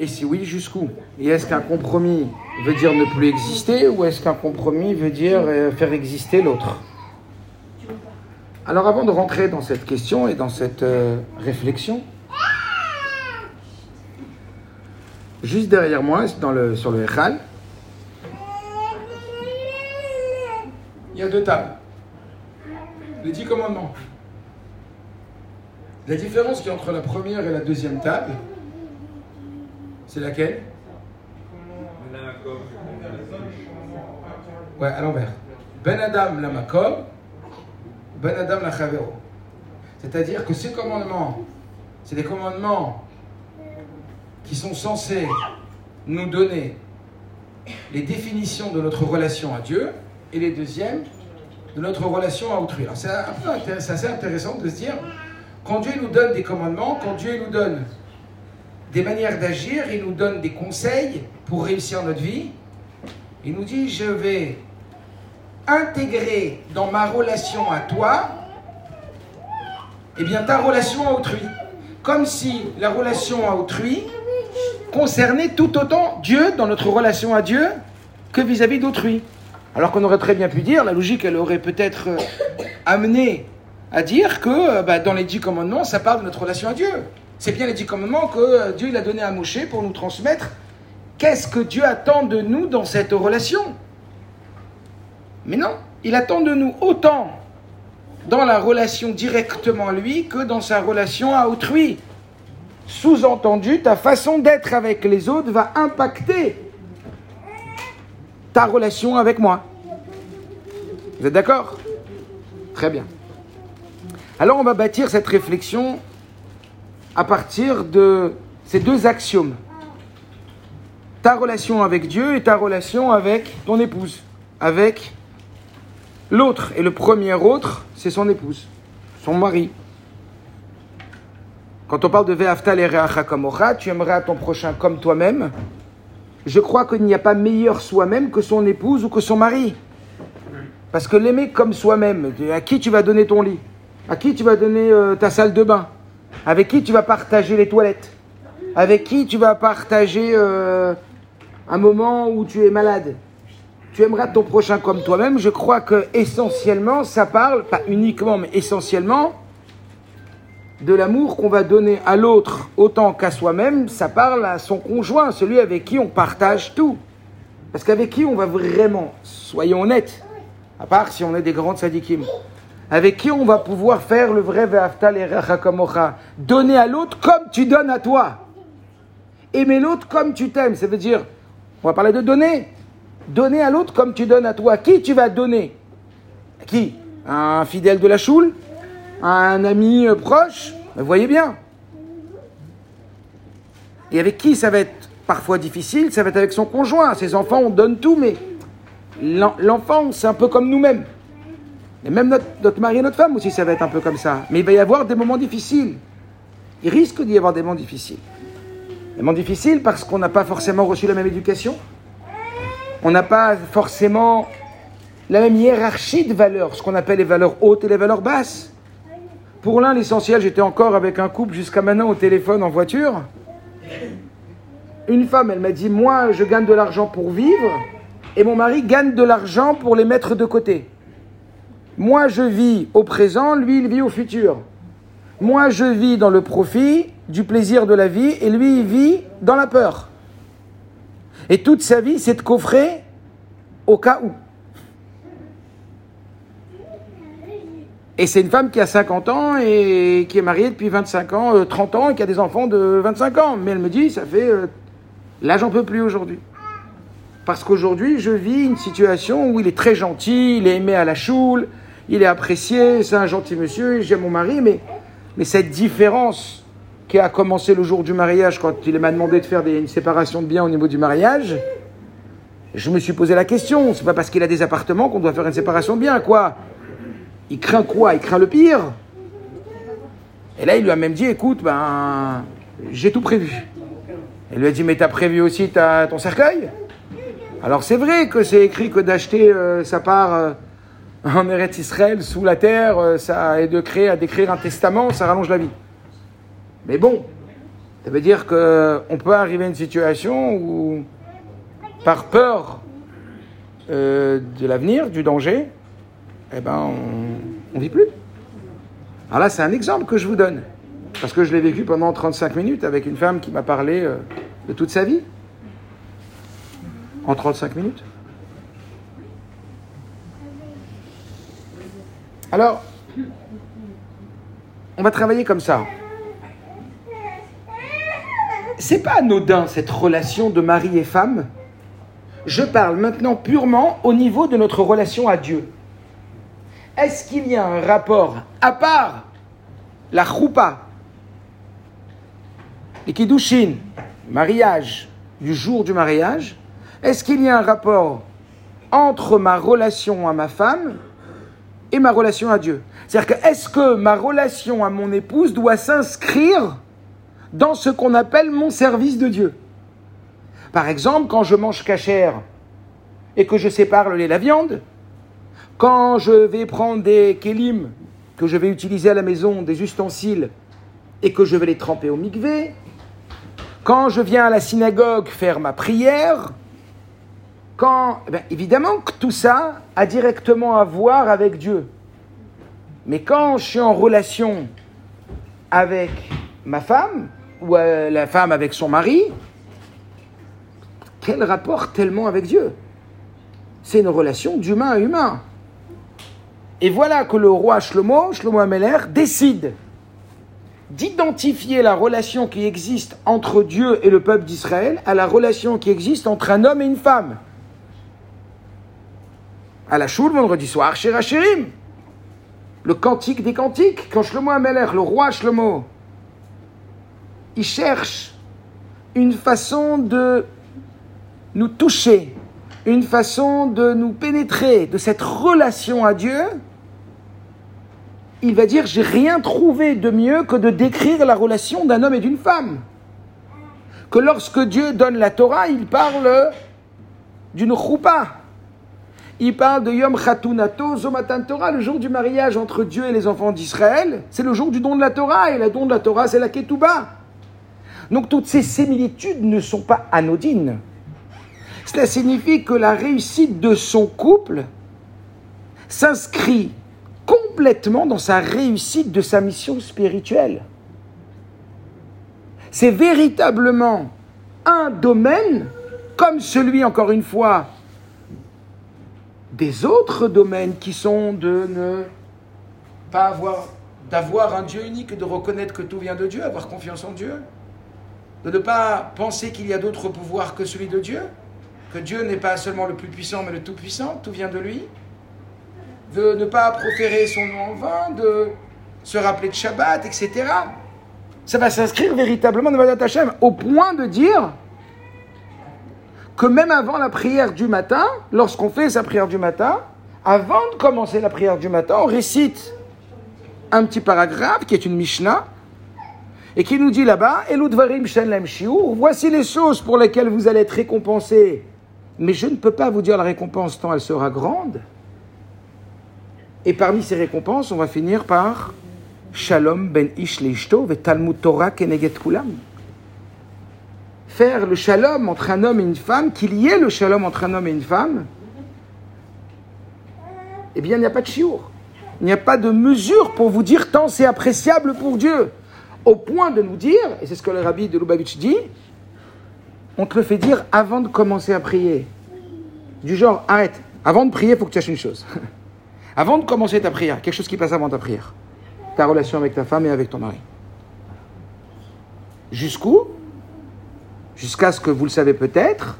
Et si oui, jusqu'où? Et est-ce qu'un compromis veut dire ne plus exister ou est-ce qu'un compromis veut dire euh, faire exister l'autre? Alors avant de rentrer dans cette question et dans cette euh, réflexion, juste derrière moi, sur le Echal, il y a deux tables. Les dix commandements. La différence a entre la première et la deuxième table, c'est laquelle Ouais, à l'envers. Ben Adam la makom, Ben Adam la chavero. C'est-à-dire que ces commandements, c'est des commandements qui sont censés nous donner les définitions de notre relation à Dieu et les deuxièmes de notre relation à autrui. Alors c'est assez intéressant de se dire, quand Dieu nous donne des commandements, quand Dieu nous donne des manières d'agir, il nous donne des conseils pour réussir notre vie, il nous dit, je vais intégrer dans ma relation à toi, eh bien ta relation à autrui. Comme si la relation à autrui concernait tout autant Dieu dans notre relation à Dieu que vis-à-vis d'autrui. Alors qu'on aurait très bien pu dire, la logique, elle aurait peut-être euh, amené à dire que euh, bah, dans les dix commandements, ça parle de notre relation à Dieu. C'est bien les dix commandements que euh, Dieu il a donné à Moshe pour nous transmettre qu'est-ce que Dieu attend de nous dans cette relation. Mais non, il attend de nous autant dans la relation directement à lui que dans sa relation à autrui. Sous-entendu, ta façon d'être avec les autres va impacter ta relation avec moi. Vous êtes d'accord? Très bien. Alors on va bâtir cette réflexion à partir de ces deux axiomes. Ta relation avec Dieu et ta relation avec ton épouse, avec l'autre. Et le premier autre, c'est son épouse, son mari. Quand on parle de Ve'aftal et tu aimeras ton prochain comme toi-même. Je crois qu'il n'y a pas meilleur soi-même que son épouse ou que son mari. Parce que l'aimer comme soi-même, à qui tu vas donner ton lit? À qui tu vas donner euh, ta salle de bain? Avec qui tu vas partager les toilettes Avec qui tu vas partager euh, un moment où tu es malade Tu aimeras ton prochain comme toi-même. Je crois que essentiellement, ça parle, pas uniquement, mais essentiellement, de l'amour qu'on va donner à l'autre autant qu'à soi-même, ça parle à son conjoint, celui avec qui on partage tout. Parce qu'avec qui on va vraiment, soyons honnêtes, à part si on est des grandes sadikim, avec qui on va pouvoir faire le vrai ve'aftal et rachakomocha, donner à l'autre comme tu donnes à toi. Aimer l'autre comme tu t'aimes, ça veut dire, on va parler de donner, donner à l'autre comme tu donnes à toi. Qui tu vas donner? Qui? Un fidèle de la choule? Un ami euh, proche, vous voyez bien. Et avec qui ça va être parfois difficile? Ça va être avec son conjoint. Ses enfants, on donne tout, mais l'enfant, c'est un peu comme nous-mêmes. Et même notre, notre, mari et notre femme aussi, ça va être un peu comme ça. Mais il va y avoir des moments difficiles. Il risque d'y avoir des moments difficiles. Des moments difficiles parce qu'on n'a pas forcément reçu la même éducation. On n'a pas forcément la même hiérarchie de valeurs, ce qu'on appelle les valeurs hautes et les valeurs basses. Pour l'un, l'essentiel, j'étais encore avec un couple jusqu'à maintenant au téléphone en voiture. Une femme, elle m'a dit, moi, je gagne de l'argent pour vivre, et mon mari gagne de l'argent pour les mettre de côté. Moi, je vis au présent, lui, il vit au futur. Moi, je vis dans le profit, du plaisir de la vie, et lui, il vit dans la peur. Et toute sa vie, c'est de coffrer au cas où. Et c'est une femme qui a 50 ans et qui est mariée depuis 25 ans, 30 euh, ans et qui a des enfants de 25 ans. Mais elle me dit, ça fait... Euh, là, j'en peux plus aujourd'hui. Parce qu'aujourd'hui, je vis une situation où il est très gentil, il est aimé à la choule, il est apprécié, c'est un gentil monsieur, j'aime mon mari, mais, cette différence qui a commencé le jour du mariage, quand il m'a demandé de faire des, une séparation de biens au niveau du mariage, je me suis posé la question, c'est pas parce qu'il a des appartements qu'on doit faire une séparation de biens, quoi. Il craint quoi? Il craint le pire. Et là, il lui a même dit, écoute, ben, j'ai tout prévu. Elle lui a dit, mais t'as prévu aussi ton cercueil? Alors c'est vrai que c'est écrit que d'acheter euh, sa part euh, en Eretz Israël, sous la terre, euh, ça, et de à d'écrire un testament, ça rallonge la vie. Mais bon, Ça veut dire qu'on peut arriver à une situation où, par peur euh, de l'avenir, du danger, eh ben, on ne vit plus. Alors là, c'est un exemple que je vous donne. Parce que je l'ai vécu pendant 35 minutes avec une femme qui m'a parlé euh, de toute sa vie. En 35 minutes. Alors, on va travailler comme ça. C'est pas anodin cette relation de mari et femme. Je parle maintenant purement au niveau de notre relation à Dieu. Est-ce qu'il y a un rapport, à part la choupa, les kiddushin, mariage, du jour du mariage, est-ce qu'il y a un rapport entre ma relation à ma femme et ma relation à Dieu. C'est-à-dire que est-ce que ma relation à mon épouse doit s'inscrire dans ce qu'on appelle mon service de Dieu? Par exemple, quand je mange cachère et que je sépare le lait et la viande, quand je vais prendre des kélim que je vais utiliser à la maison, des ustensiles, et que je vais les tremper au mikvé, quand je viens à la synagogue faire ma prière, quand, eh évidemment que tout ça a directement à voir avec Dieu. Mais quand je suis en relation avec ma femme, ou euh, la femme avec son mari, quel rapport tellement avec Dieu? C'est une relation d'humain à humain. Et voilà que le roi Shlomo, Shlomo Ameler, décide d'identifier la relation qui existe entre Dieu et le peuple d'Israël à la relation qui existe entre un homme et une femme. À la choule, vendredi soir, chez Rachirim. Le cantique des cantiques, quand Shlomo Ameler, le roi Shlomo, il cherche une façon de nous toucher, une façon de nous pénétrer de cette relation à Dieu il va dire j'ai rien trouvé de mieux que de décrire la relation d'un homme et d'une femme. Que lorsque Dieu donne la Torah, il parle d'une choupa. Il parle de Yom Chatunato, Zomatan Torah, le jour du mariage entre Dieu et les enfants d'Israël. C'est le jour du don de la Torah, et le don de la Torah, c'est la Ketouba. Donc toutes ces similitudes ne sont pas anodines. Cela signifie que la réussite de son couple s'inscrit complètement dans sa réussite de sa mission spirituelle. C'est véritablement un domaine, comme celui, encore une fois, des autres domaines qui sont de ne pas avoir, d'avoir un Dieu unique, de reconnaître que tout vient de Dieu, avoir confiance en Dieu, de ne pas penser qu'il y a d'autres pouvoirs que celui de Dieu, que Dieu n'est pas seulement le plus puissant, mais le tout puissant, tout vient de lui de ne pas proférer son nom en vain, de se rappeler de Shabbat, etc. Ça va s'inscrire véritablement dans Vadat Hashem, au point de dire que même avant la prière du matin, lorsqu'on fait sa prière du matin, avant de commencer la prière du matin, on récite un petit paragraphe qui est une Mishnah et qui nous dit là-bas Voici les choses pour lesquelles vous allez être récompensés, mais je ne peux pas vous dire la récompense tant elle sera grande. Et parmi ces récompenses, on va finir par Shalom ben ish ve Talmud Torah keneget kulam. Faire le shalom entre un homme et une femme, qu'il y ait le shalom entre un homme et une femme, eh bien, il n'y a pas de chiour. Il n'y a pas de mesure pour vous dire tant c'est appréciable pour Dieu. Au point de nous dire, et c'est ce que le rabbi de Lubavitch dit, on te le fait dire avant de commencer à prier. Du genre, arrête, avant de prier, il faut que tu saches une chose. Avant de commencer ta prière, quelque chose qui passe avant ta prière. Ta relation avec ta femme et avec ton mari. Jusqu'où Jusqu'à ce que vous le savez peut-être,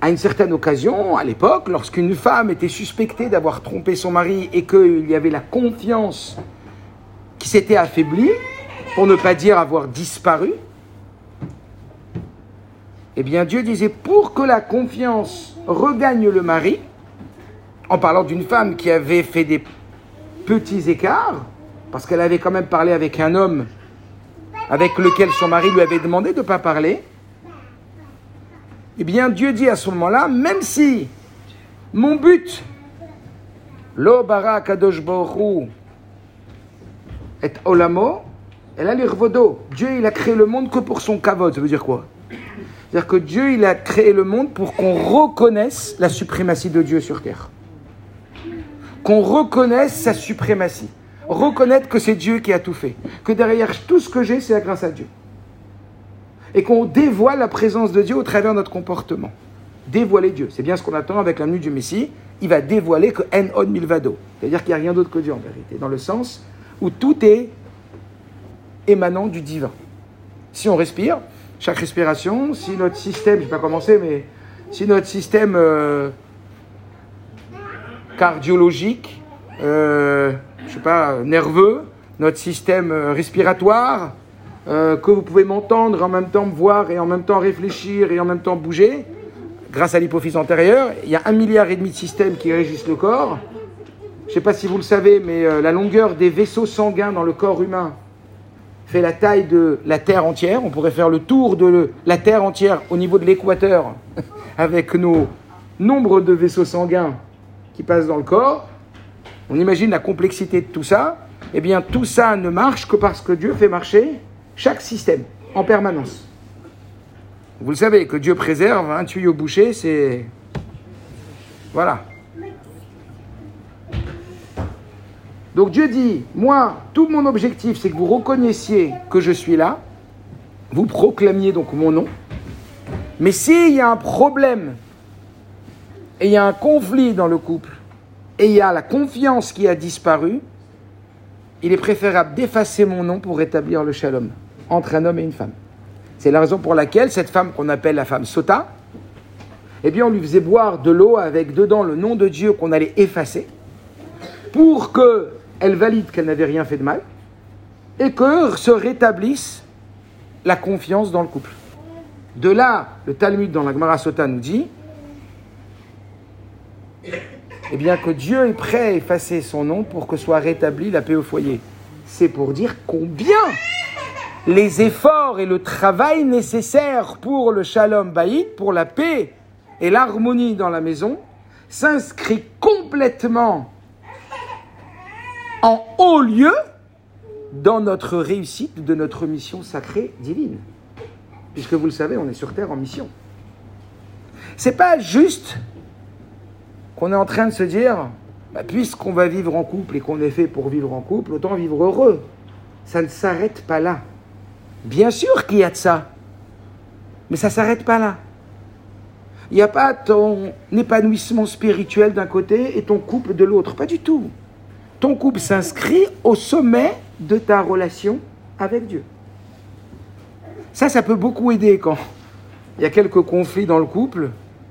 à une certaine occasion, à l'époque, lorsqu'une femme était suspectée d'avoir trompé son mari et qu'il y avait la confiance qui s'était affaiblie, pour ne pas dire avoir disparu, eh bien Dieu disait, pour que la confiance regagne le mari, en parlant d'une femme qui avait fait des petits écarts, parce qu'elle avait quand même parlé avec un homme avec lequel son mari lui avait demandé de ne pas parler, eh bien Dieu dit à ce moment-là, même si mon but, lo bara kadosh et olamo, Elle a l'irvodo. Dieu, il a créé le monde que pour son kavod. Ça veut dire quoi? C'est-à-dire que Dieu, il a créé le monde pour qu'on reconnaisse la suprématie de Dieu sur terre. Qu'on reconnaisse sa suprématie. Reconnaître que c'est Dieu qui a tout fait. Que derrière tout ce que j'ai, c'est grâce à Dieu. Et qu'on dévoile la présence de Dieu au travers de notre comportement. Dévoiler Dieu. C'est bien ce qu'on attend avec la nuit du Messie. Il va dévoiler que en od milvado. C'est-à-dire qu'il n'y a rien d'autre que Dieu en vérité. Dans le sens où tout est émanant du divin. Si on respire, chaque respiration, si notre système, je ne vais pas commencer, mais si notre système euh, cardiologique, euh, je sais pas, nerveux, notre système euh, que vous pouvez m'entendre, en même temps me voir et en même temps réfléchir et en même temps bouger, grâce à l'hypophyse antérieure, il y a un milliard et demi de systèmes qui régissent le corps. Je ne sais pas si vous le savez, mais la longueur des vaisseaux sanguins dans le corps humain, fait la taille de la Terre entière. On pourrait faire le tour de la Terre entière au niveau de l'équateur avec nos nombres de vaisseaux sanguins qui passent dans le corps. On imagine la complexité de tout ça. Eh bien, tout ça ne marche que parce que Dieu fait marcher chaque système en permanence. Vous le savez, que Dieu préserve un tuyau bouché, c'est... Voilà. Donc Dieu dit, moi, tout mon objectif, c'est que vous reconnaissiez que je suis là, vous proclamiez donc mon nom, mais s'il y a un problème, et il y a un conflit dans le couple, et il y a la confiance qui a disparu, il est préférable d'effacer mon nom pour rétablir le shalom entre un homme et une femme. C'est la raison pour laquelle cette femme qu'on appelle la femme Sota, eh bien on lui faisait boire de l'eau avec dedans le nom de Dieu qu'on allait effacer, pour que elle valide qu'elle n'avait rien fait de mal, et que se rétablisse la confiance dans le couple. De là, le Talmud dans la Gemara Sota nous dit eh bien que Dieu est prêt à effacer son nom pour que soit rétablie la paix au foyer. C'est pour dire combien les efforts et le travail nécessaires pour le shalom baïd, pour la paix et l'harmonie dans la maison, s'inscrit complètement en haut lieu dans notre réussite de notre mission sacrée divine. Puisque vous le savez, on est sur Terre en mission. C'est pas juste qu'on est en train de se dire, bah, puisqu'on va vivre en couple et qu'on est fait pour vivre en couple, autant vivre heureux. Ça ne s'arrête pas là. Bien sûr qu'il y a de ça, mais ça ne s'arrête pas là. Il n'y a pas ton épanouissement spirituel d'un côté et ton couple de l'autre, pas du tout ton couple s'inscrit au sommet de ta relation avec Dieu. Ça, ça peut beaucoup aider quand il y a quelques conflits dans le couple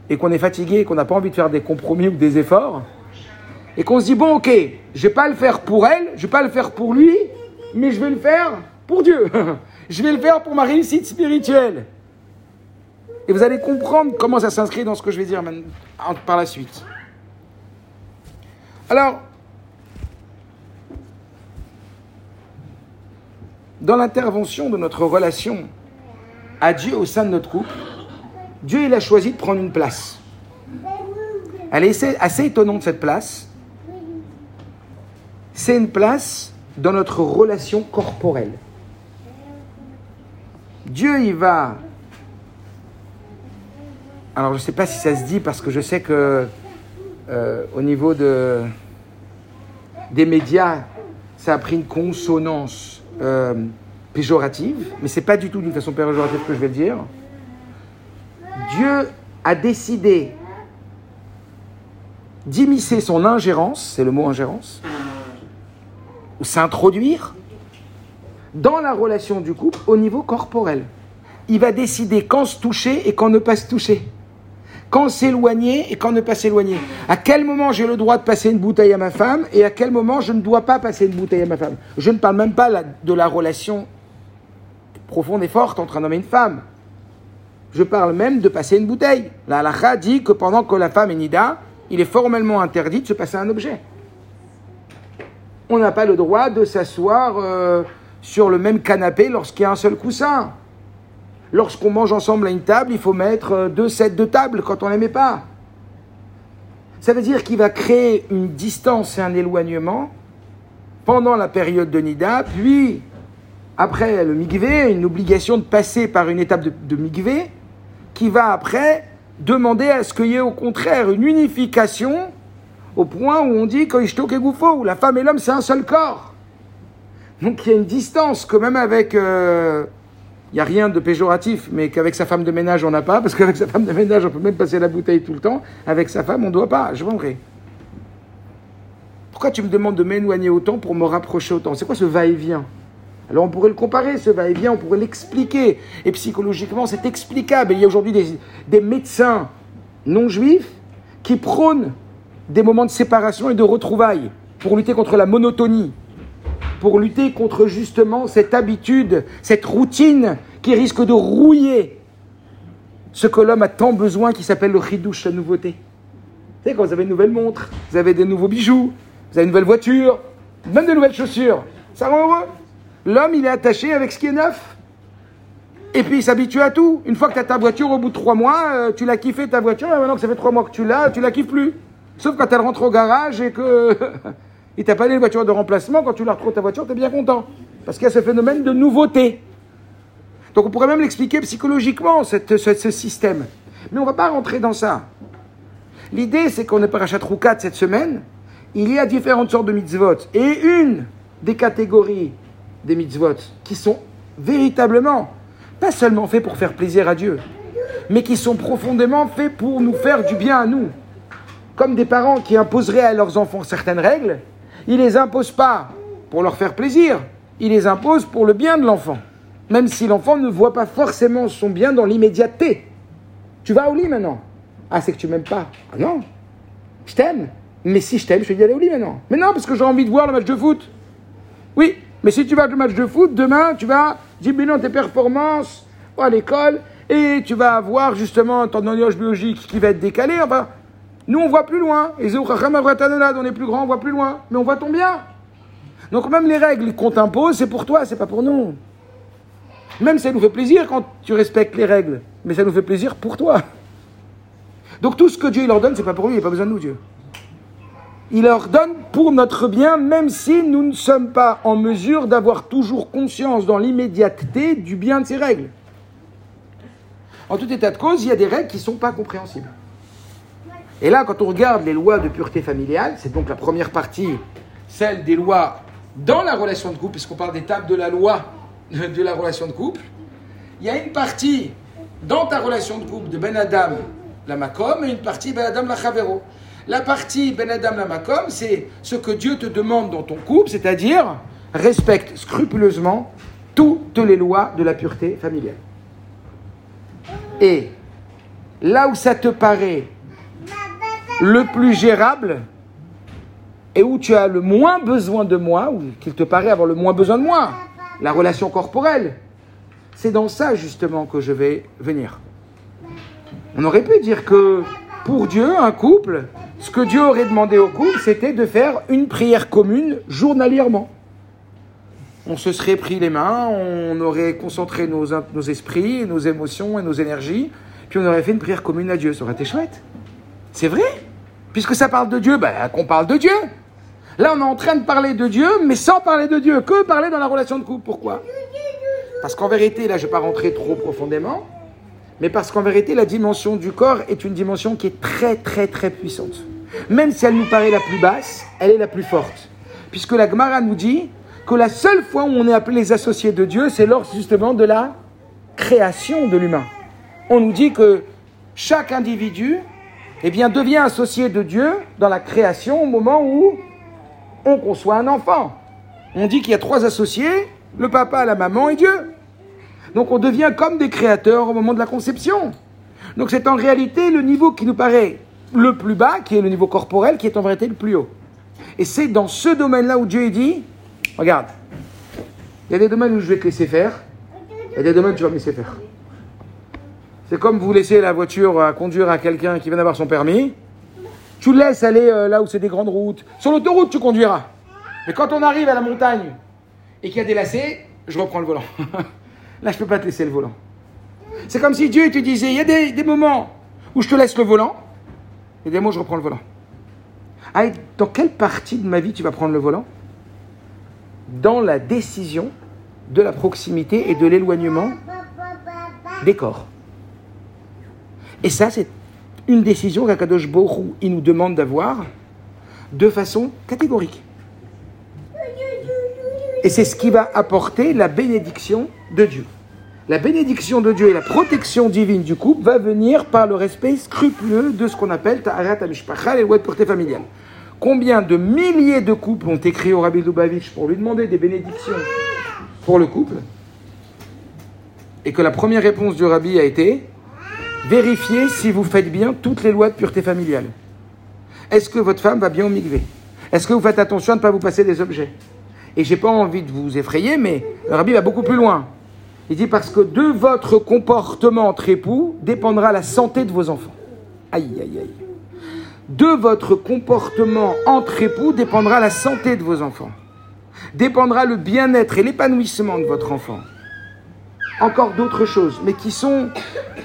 et qu'on est fatigué et qu'on n'a pas envie de faire des compromis ou des efforts. Et qu'on se dit, bon, ok, je vais pas le faire pour elle, je vais pas le faire pour lui, mais je vais le faire pour Dieu. je vais le faire pour ma réussite spirituelle. Et vous allez comprendre comment ça s'inscrit dans ce que je vais dire par la suite. Alors, dans l'intervention de notre relation à Dieu au sein de notre couple, Dieu a choisi de prendre une place. Elle est assez étonnante cette place. C'est une place dans notre relation corporelle. Dieu il va. Alors je ne sais pas si ça se dit parce que je sais que euh, au niveau de, des médias, ça a pris une consonance euh, péjorative, mais c'est pas du tout d'une façon péjorative que je vais le dire. Dieu a décidé d'immiscer son ingérence, c'est le mot ingérence, ou s'introduire dans la relation du couple au niveau corporel. Il va décider quand se toucher et quand ne pas se toucher quand s'éloigner et quand ne pas s'éloigner. À quel moment j'ai le droit de passer une bouteille à ma femme et à quel moment je ne dois pas passer une bouteille à ma femme. Je ne parle même pas de la relation profonde et forte entre un homme et une femme. Je parle même de passer une bouteille. La halakha dit que pendant que la femme est nida, il est formellement interdit de se passer un objet. On n'a pas le droit de s'asseoir euh, sur le même canapé lorsqu'il y a un seul coussin. Lorsqu'on mange ensemble à une table, il faut mettre euh, deux sets de table quand on n'aimait pas. Ça veut dire qu'il va créer une distance et un éloignement pendant la période de Nida, puis après le migvé, une obligation de passer par une étape de, migvé, qui va après demander à ce qu'il y ait au contraire une unification au point où on dit que la femme et l'homme c'est un seul corps. Donc il y a une distance quand même avec... Euh, il n'y a rien de péjoratif, mais qu'avec sa femme de ménage on n'a pas, parce qu'avec sa femme de ménage on peut même passer la bouteille tout le temps, avec sa femme on ne doit pas, je vendrai. Pourquoi tu me demandes de m'éloigner autant pour me rapprocher autant? C'est quoi ce va-et-vient? Alors on pourrait le comparer, ce va-et-vient, on pourrait l'expliquer. Et psychologiquement, c'est explicable. il y a aujourd'hui des, médecins non juifs qui prônent des moments de séparation et de retrouvailles pour lutter contre la monotonie, pour lutter contre justement cette habitude, cette routine qui risque de rouiller ce que l'homme a tant besoin qui s'appelle le chidouche, la nouveauté. Vous savez, quand vous avez une nouvelle montre, vous avez des nouveaux bijoux, vous avez une nouvelle voiture, même de nouvelles chaussures, ça rend heureux. L'homme, il est attaché avec ce qui est neuf. Et puis il s'habitue à tout. Une fois que tu as ta voiture, au bout de trois mois, euh, tu l'as kiffé ta voiture, et maintenant que ça fait trois mois que tu l'as, tu la kiffes plus. Sauf quand elle rentre au garage et que il t'a pas donné une de remplacement, quand tu la retrouves ta voiture, tu es bien content. Parce qu'il y a ce phénomène de nouveauté. Donc on pourrait même l'expliquer psychologiquement, cette, ce, système. Mais on ne va pas rentrer dans ça. L'idée, c'est qu'on est parachat Roukat cette semaine. Il y a différentes sortes de mitzvot. Et une des catégories des mitzvot qui sont véritablement pas seulement faits pour faire plaisir à Dieu, mais qui sont profondément faits pour nous faire du bien à nous. Comme des parents qui imposeraient à leurs enfants certaines règles, ils les imposent pas pour leur faire plaisir, ils les imposent pour le bien de l'enfant. Même si l'enfant ne voit pas forcément son bien dans l'immédiateté. Tu vas au lit maintenant. Ah, c'est que tu m'aimes pas. Ah non, je t'aime. Mais si je t'aime, je vais y aller au lit maintenant. Mais non, parce que j'ai envie de voir le match de foot. Oui, mais si tu vas au match de foot, demain, tu vas diminuer tes performances à l'école et tu vas avoir justement ton horloge biologique qui va être décalé. Enfin, nous, on voit plus loin. Et on est plus grand, on voit plus loin. Mais on voit ton bien. Donc, même les règles qu'on t'impose, c'est pour toi, c'est pas pour nous. Même ça nous fait plaisir quand tu respectes les règles. Mais ça nous fait plaisir pour toi. Donc, tout ce que Dieu leur donne, c'est pas pour lui, il n'y a pas besoin de nous, Dieu il leur donne pour notre bien, même si nous ne sommes pas en mesure d'avoir toujours conscience dans l'immédiateté du bien de ces règles. En tout état de cause, il y a des règles qui ne sont pas compréhensibles. Et là, quand on regarde les lois de pureté familiale, c'est donc la première partie, celle des lois dans la relation de couple, puisqu'on parle d'étapes de la loi de la relation de couple, il y a une partie dans ta relation de couple de Ben Adam la Makom et une partie Ben Adam la Chavero. La partie Ben Adam Lamakom, c'est ce que Dieu te demande dans ton couple, c'est-à-dire respecte scrupuleusement toutes les lois de la pureté familiale. Et là où ça te paraît le plus gérable, et où tu as le moins besoin de moi, ou qu'il te paraît avoir le moins besoin de moi, la relation corporelle, c'est dans ça justement que je vais venir. On aurait pu dire que pour Dieu, un couple, ce que Dieu aurait demandé au couple, c'était de faire une prière commune journalièrement. On se serait pris les mains, on aurait concentré nos, nos esprits, nos émotions et nos énergies, puis on aurait fait une prière commune à Dieu. Ça aurait été chouette. C'est vrai? Puisque ça parle de Dieu, ben, qu'on parle de Dieu. Là, on est en train de parler de Dieu, mais sans parler de Dieu. Que parler dans la relation de couple? Pourquoi? Parce qu'en vérité, là, je ne vais pas rentrer trop profondément, mais parce qu'en vérité, la dimension du corps est une dimension qui est très, très, très puissante. Même si elle nous paraît la plus basse, elle est la plus forte. Puisque la Gemara nous dit que la seule fois où on est appelé les associés de Dieu, c'est lors justement de la création de l'humain. On nous dit que chaque individu eh bien, devient associé de Dieu dans la création au moment où on conçoit un enfant. On dit qu'il y a trois associés, le papa, la maman et Dieu. Donc on devient comme des créateurs au moment de la conception. Donc c'est en réalité le niveau qui nous paraît le plus bas, qui est le niveau corporel, qui est en vérité le plus haut. Et c'est dans ce domaine-là où Dieu dit, regarde, il y a des domaines où je vais te laisser faire, il y a des domaines où tu vas me laisser faire. C'est comme vous laissez la voiture à conduire à quelqu'un qui vient d'avoir son permis, tu le laisses aller euh, là où c'est des grandes routes. Sur l'autoroute, tu conduiras. Mais quand on arrive à la montagne et qu'il y a des lacets, je reprends le volant. Là, je ne peux pas te laisser le volant. C'est comme si Dieu te disait, il y a des, moments où je te laisse le volant, et des moments où je reprends le volant. Ah, dans quelle partie de ma vie tu vas prendre le volant? Dans la décision de la proximité et de l'éloignement des corps. Et ça, c'est une décision qu'Akadosh Borou il nous demande d'avoir de façon catégorique. Et c'est ce qui va apporter la bénédiction de Dieu. La bénédiction de Dieu et la protection divine du couple va venir par le respect scrupuleux de ce qu'on appelle Ta'arat Amishpacha, les lois de pureté familiale. Combien de milliers de couples ont écrit au Rabbi Lubavitch pour lui demander des bénédictions pour le couple? Et que la première réponse du Rabbi a été Vérifiez si vous faites bien toutes les lois de pureté familiale. Est-ce que votre femme va bien au migvé Est-ce que vous faites attention à ne pas vous passer des objets? Et j'ai pas envie de vous effrayer, mais le Rabbi va beaucoup plus loin. Il dit parce que de votre comportement entre époux dépendra la santé de vos enfants. Aïe, aïe, aïe. De votre comportement entre époux dépendra la santé de vos enfants. Dépendra le bien-être et l'épanouissement de votre enfant. Encore d'autres choses, mais qui sont,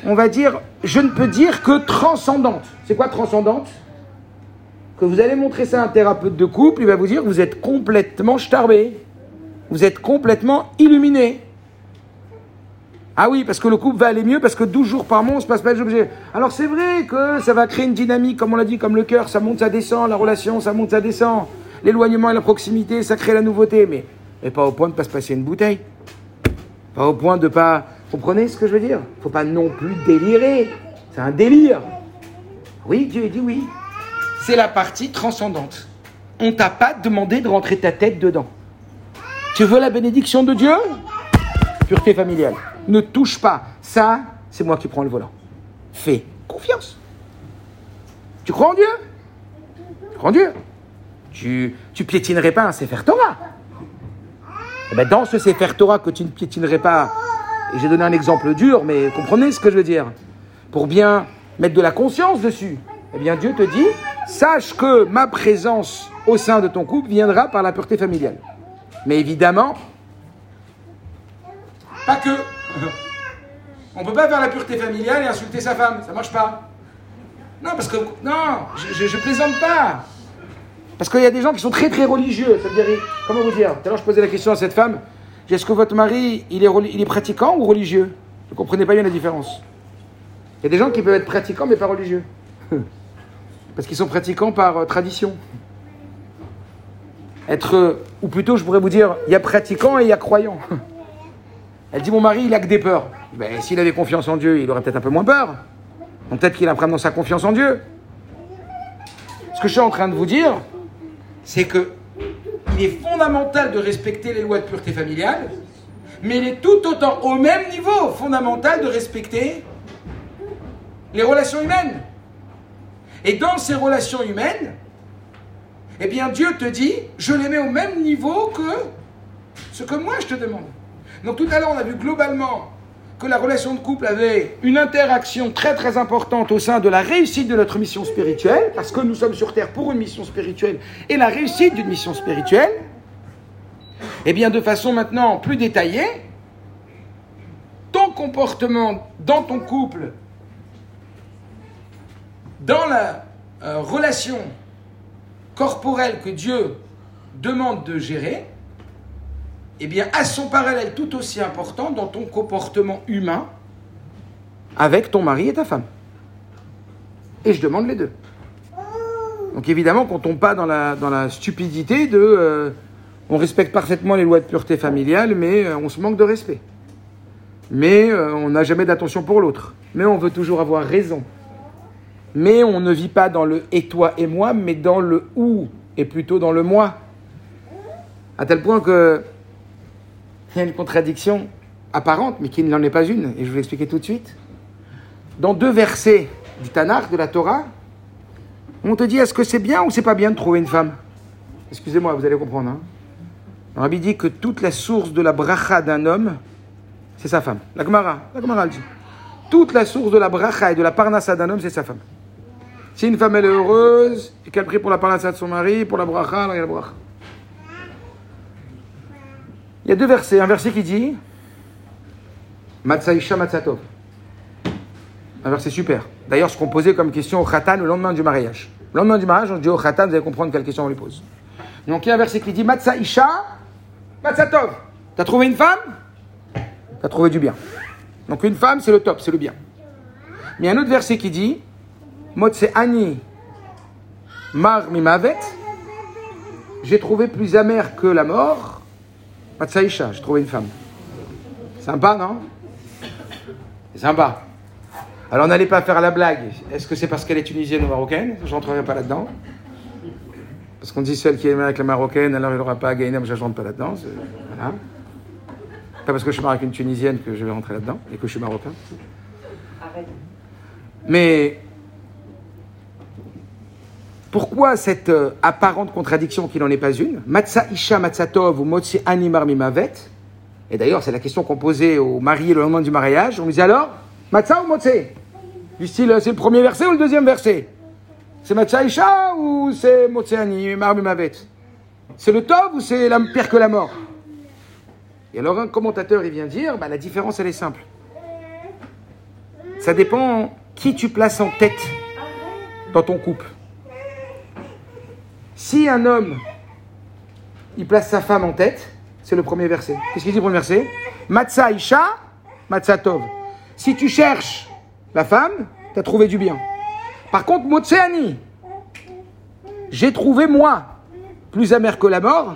on va dire, je ne peux dire que transcendantes. C'est quoi transcendante? Que vous allez montrer ça à un thérapeute de couple, il va vous dire vous êtes complètement starbé. Vous êtes complètement illuminé. Ah oui, parce que le couple va aller mieux, parce que 12 jours par mois, on se passe pas les objets. Alors c'est vrai que ça va créer une dynamique, comme on l'a dit, comme le cœur, ça monte, ça descend, la relation, ça monte, ça descend. L'éloignement et la proximité, ça crée la nouveauté, mais, mais pas au point de pas se passer une bouteille. Pas au point de pas... Comprenez ce que je veux dire? Faut pas non plus délirer. C'est un délire. Oui, Dieu dit oui. C'est la partie transcendante. On t'a pas demandé de rentrer ta tête dedans. Tu veux la bénédiction de Dieu? Pureté familiale ne touche pas. Ça, c'est moi qui prends le volant. Fais confiance. Tu crois en Dieu? Tu crois en Dieu? Tu, tu piétinerais pas un Sefer Torah. Eh ben dans ce Sefer Torah que tu ne piétinerais pas, et j'ai donné un exemple dur, mais comprenez ce que je veux dire, pour bien mettre de la conscience dessus, eh bien Dieu te dit, sache que ma présence au sein de ton couple viendra par la pureté familiale. Mais évidemment, pas que. On ne peut pas faire la pureté familiale et insulter sa femme, ça marche pas. Non, parce que, non, je, je, plaisante pas. Parce qu'il y a des gens qui sont très très religieux. Ça veut dire, comment vous dire Tout à l'heure, je posais la question à cette femme est-ce que votre mari, il est, il est pratiquant ou religieux? Vous ne comprenez pas bien la différence. Il y a des gens qui peuvent être pratiquants mais pas religieux. Parce qu'ils sont pratiquants par euh, tradition. Être, euh, ou plutôt, je pourrais vous dire, il y a pratiquant et il y a croyant. Elle dit Mon mari, il a que des peurs. Ben, S'il avait confiance en Dieu, il aurait peut-être un peu moins peur. Donc peut-être qu'il a dans sa confiance en Dieu. Ce que je suis en train de vous dire, c'est que il est fondamental de respecter les lois de pureté familiale, mais il est tout autant au même niveau fondamental de respecter les relations humaines. Et dans ces relations humaines, eh bien Dieu te dit, je les mets au même niveau que ce que moi je te demande. Donc tout à l'heure, on a vu globalement que la relation de couple avait une interaction très très importante au sein de la réussite de notre mission spirituelle, parce que nous sommes sur Terre pour une mission spirituelle, et la réussite d'une mission spirituelle, eh bien de façon maintenant plus détaillée, ton comportement dans ton couple, dans la euh, relation corporelle que Dieu demande de gérer, eh bien, à son parallèle tout aussi important dans ton comportement humain avec ton mari et ta femme. Et je demande les deux. Donc évidemment qu'on tombe pas dans la, dans la stupidité de... Euh, on respecte parfaitement les lois de pureté familiale, mais euh, on se manque de respect. Mais euh, on n'a jamais d'attention pour l'autre. Mais on veut toujours avoir raison. Mais on ne vit pas dans le et toi et moi, mais dans le ou et plutôt dans le moi. À tel point que il y a une contradiction apparente, mais qui n'en est pas une, et je vais vous l'expliquer tout de suite. Dans deux versets du Tanakh, de la Torah, on te dit est-ce que c'est bien ou c'est pas bien de trouver une femme? Excusez-moi, vous allez comprendre. Hein Rabbi dit que toute la source de la bracha d'un homme, c'est sa femme. La Gemara, la Gemara dit. Toute la source de la bracha et de la parnassa d'un homme, c'est sa femme. Si une femme est heureuse et qu'elle prie pour la parnassa de son mari, pour la bracha, alors il y a la bracha. Il y a deux versets. Un verset qui dit Matzaïsha Matzatov. Un verset super. D'ailleurs, ce qu'on posait comme question au Khatan le lendemain du mariage. Le lendemain du mariage, on dit au Khatan, vous allez comprendre quelle question on lui pose. Donc il y a un verset qui dit Matzaïsha Matzatov. T'as trouvé une femme? T'as trouvé du bien. Donc une femme, c'est le top, c'est le bien. Mais il y a un autre verset qui dit Motse Ani Mar Mimavet J'ai trouvé plus amer que la mort. Matsaïcha, j'ai trouvé une femme. Sympa, non? C'est sympa. Alors n'allez pas faire la blague. Est-ce que c'est parce qu'elle est tunisienne ou marocaine? Je rentrerai pas là-dedans. Parce qu'on dit celle qui est avec la marocaine, alors il n'aura pas à gagner, mais je ne rentre pas là-dedans. Voilà. Pas parce que je suis marié avec une tunisienne que je vais rentrer là-dedans et que je suis marocain. Mais pourquoi cette euh, apparente contradiction qui n'en est pas une? Matza Isha Matzatov ou Motsi Animar Mimavet Et d'ailleurs, c'est la question qu'on posait aux mariés le lendemain du mariage. On lui disait alors Matza ou Motse Du style, c'est le premier verset ou le deuxième verset? C'est Matza Isha ou c'est Motse Animar Mimavet? C'est le Tov ou c'est la pire que la mort? Et alors, un commentateur, il vient dire bah, la différence, elle est simple. Ça dépend qui tu places en tête dans ton couple. Si un homme, il place sa femme en tête, c'est le premier verset. Qu'est-ce qu'il dit le verset? Matza Isha, Matza Tov. Si tu cherches la femme, tu as trouvé du bien. Par contre, Motseani, j'ai trouvé moi, plus amer que la mort,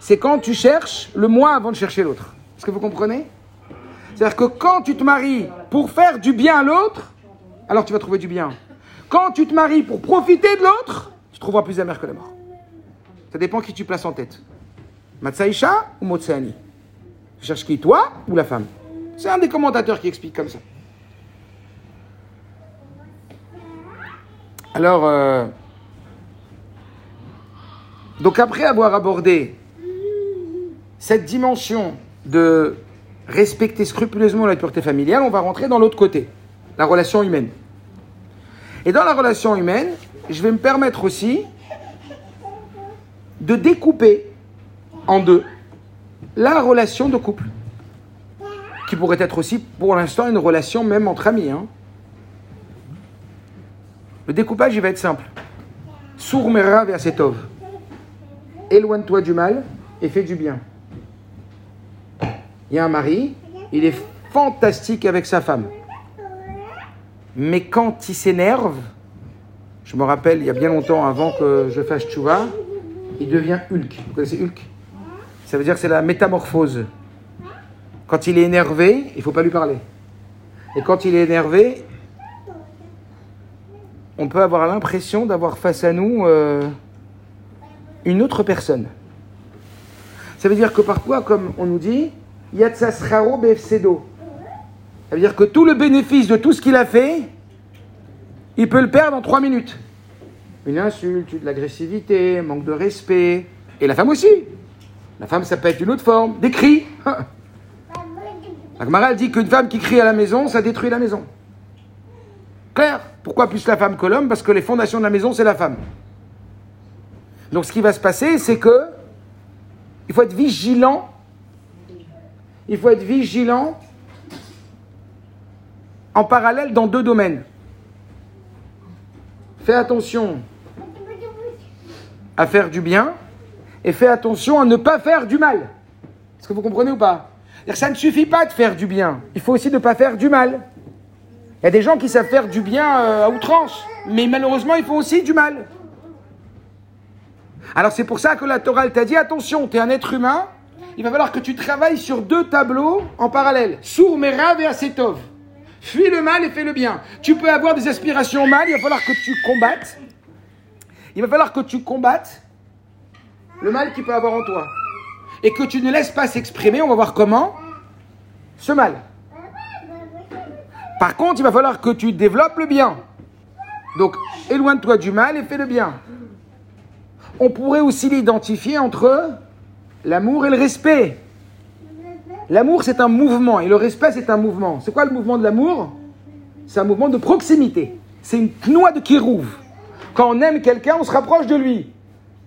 c'est quand tu cherches le moi avant de chercher l'autre. Est-ce que vous comprenez? C'est-à-dire que quand tu te maries pour faire du bien à l'autre, alors tu vas trouver du bien. Quand tu te maries pour profiter de l'autre, tu trouveras plus amer que la mort. Ça dépend qui tu places en tête. Matsaïcha ou Motseani Tu cherches qui, toi ou la femme? C'est un des commentateurs qui explique comme ça. Alors, euh, donc après avoir abordé cette dimension de respecter scrupuleusement la pureté familiale, on va rentrer dans l'autre côté, la relation humaine. Et dans la relation humaine, je vais me permettre aussi de découper en deux la relation de couple, qui pourrait être aussi pour l'instant une relation même entre amis. Hein. Le découpage, il va être simple. Sourmera versetov. Éloigne-toi du mal et fais du bien. Il y a un mari, il est fantastique avec sa femme. Mais quand il s'énerve, je me rappelle, il y a bien longtemps, avant que je fasse tchouva, il devient Hulk. Vous connaissez Hulk? Ça veut dire que c'est la métamorphose. Quand il est énervé, il ne faut pas lui parler. Et quand il est énervé, on peut avoir l'impression d'avoir face à nous euh, une autre personne. Ça veut dire que parfois, comme on nous dit, Yatsasraro Befsedo. Ça veut dire que tout le bénéfice de tout ce qu'il a fait, il peut le perdre en trois minutes une insulte, de l'agressivité, manque de respect. Et la femme aussi. La femme, ça peut être une autre forme, des cris. La Gemara dit qu'une femme qui crie à la maison, ça détruit la maison. Claire Pourquoi plus la femme que l'homme? Parce que les fondations de la maison, c'est la femme. Donc ce qui va se passer, c'est que il faut être vigilant. Il faut être vigilant en parallèle dans deux domaines. Fais attention à faire du bien et fais attention à ne pas faire du mal. Est-ce que vous comprenez ou pas? Ça ne suffit pas de faire du bien, il faut aussi ne pas faire du mal. Il y a des gens qui savent faire du bien euh, à outrance, mais malheureusement ils font aussi du mal. Alors c'est pour ça que la Torah t'a dit attention, tu es un être humain, il va falloir que tu travailles sur deux tableaux en parallèle. Sour, Merav et Asetov. Fuis le mal et fais le bien. Tu peux avoir des aspirations mal, il va falloir que tu combattes. Il va falloir que tu combattes le mal qu'il peut avoir en toi. Et que tu ne laisses pas s'exprimer, on va voir comment, ce mal. Par contre, il va falloir que tu développes le bien. Donc, éloigne-toi du mal et fais le bien. On pourrait aussi l'identifier entre l'amour et le respect. L'amour, c'est un mouvement et le respect, c'est un mouvement. C'est quoi le mouvement de l'amour? C'est un mouvement de proximité. C'est une noix de kirouv. Quand on aime quelqu'un, on se rapproche de lui.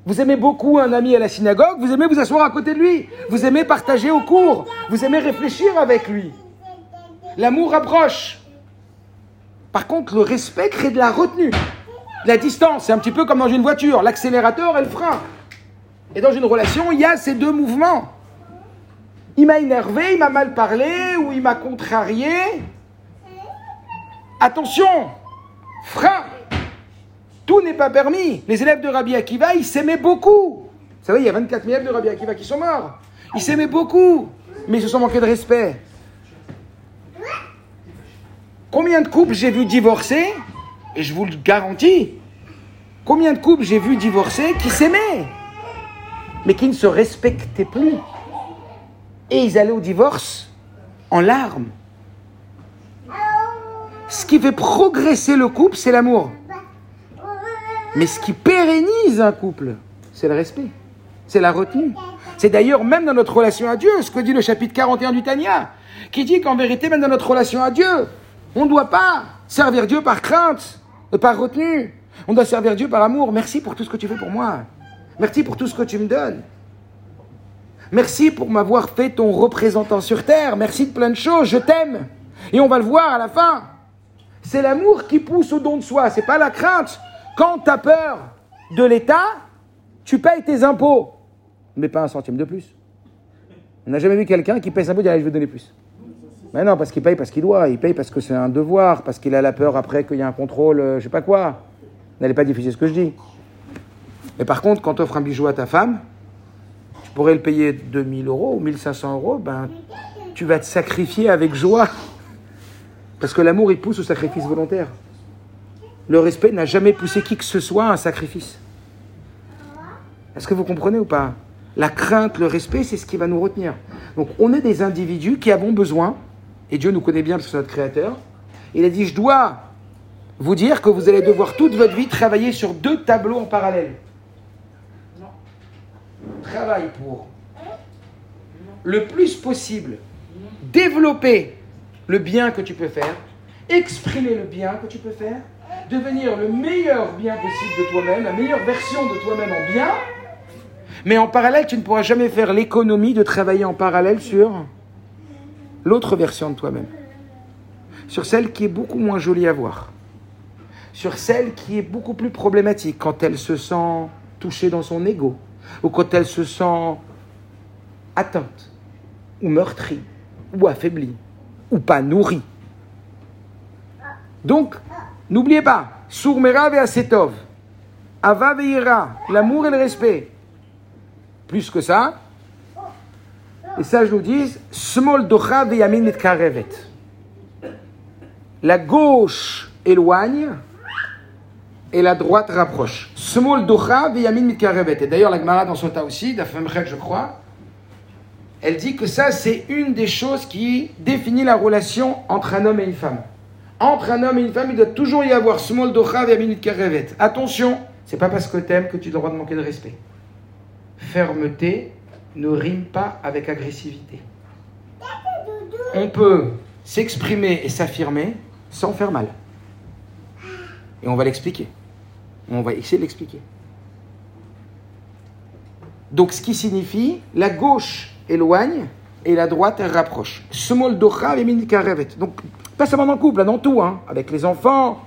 Vous aimez beaucoup un ami à la synagogue, vous aimez vous asseoir à côté de lui. Vous aimez partager au cours. Vous aimez réfléchir avec lui. L'amour rapproche. Par contre, le respect crée de la retenue, de la distance. C'est un petit peu comme dans une voiture, l'accélérateur et le frein. Et dans une relation, il y a ces deux mouvements. il m'a énervé, il m'a mal parlé ou il m'a contrarié. Attention, frein, tout n'est pas permis. Les élèves de Rabbi Akiva, ils s'aimaient beaucoup. Vous savez, il y a 24 000 élèves de Rabbi Akiva qui sont morts. Ils s'aimaient beaucoup, mais ils se sont manqués de respect. Combien de couples j'ai vu divorcer Et je vous le garantis, combien de couples j'ai vu divorcer qui s'aimaient, mais qui ne se respectaient plus Et ils allaient au divorce en larmes. Ce qui fait progresser le couple, c'est l'amour. Mais ce qui pérennise un couple, c'est le respect, c'est la retenue. C'est d'ailleurs même dans notre relation à Dieu, ce que dit le chapitre 41 du Tania, qui dit qu'en vérité, même dans notre relation à Dieu, on ne doit pas servir Dieu par crainte, par retenue. On doit servir Dieu par amour. Merci pour tout ce que tu fais pour moi. Merci pour tout ce que tu me donnes. Merci pour m'avoir fait ton représentant sur terre. Merci de plein de choses. Je t'aime. Et on va le voir à la fin. C'est l'amour qui pousse au don de soi. C'est pas la crainte. Quand tu as peur de l'État, tu payes tes impôts. Mais pas un centime de plus. On n'a jamais vu quelqu'un qui paye ses impôts et dit je vais donner plus. Mais non, parce qu'il paye parce qu'il doit, il paye parce que c'est un devoir, parce qu'il a la peur après qu'il y ait un contrôle, euh, je sais pas quoi. N'allez pas diffuser ce que je dis. Mais par contre, quand tu offres un bijou à ta femme, tu pourrais le payer 2000 euros ou 1500 euros, ben, tu vas te sacrifier avec joie. Parce que l'amour, il pousse au sacrifice volontaire. Le respect n'a jamais poussé qui que ce soit à un sacrifice. Est-ce que vous comprenez ou pas? La crainte, le respect, c'est ce qui va nous retenir. Donc on est des individus qui avons besoin et Dieu nous connaît bien parce que c'est notre créateur. Il a dit, je dois vous dire que vous allez devoir toute votre vie travailler sur deux tableaux en parallèle. Travaille pour le plus possible développer le bien que tu peux faire, exprimer le bien que tu peux faire, devenir le meilleur bien possible de toi-même, la meilleure version de toi-même en bien. Mais en parallèle, tu ne pourras jamais faire l'économie de travailler en parallèle sur l'autre version de toi-même, sur celle qui est beaucoup moins jolie à voir, sur celle qui est beaucoup plus problématique quand elle se sent touchée dans son ego, ou quand elle se sent atteinte, ou meurtrie, ou affaiblie, ou pas nourrie. Donc, n'oubliez pas, Sourmera et Asetov, Ava l'amour et le respect. Plus que ça, les sages nous disent Smol veyamin. La gauche éloigne et la droite rapproche. Smol docha veyamin. Et d'ailleurs, la Gemara dans son tas aussi, d'Afemrek, je crois, elle dit que ça, c'est une des choses qui définit la relation entre un homme et une femme. Entre un homme et une femme, il doit toujours y avoir smol docha veyamin mitkarevet. Attention, c'est pas parce que tu aimes que tu as le droit de manquer de respect. Fermeté ne rime pas avec agressivité. On peut s'exprimer et s'affirmer sans faire mal. Et on va l'expliquer. On va essayer de l'expliquer. Donc, ce qui signifie la gauche éloigne et la droite rapproche. Docha et Donc, pas seulement dans le couple, dans tout, hein, avec les enfants.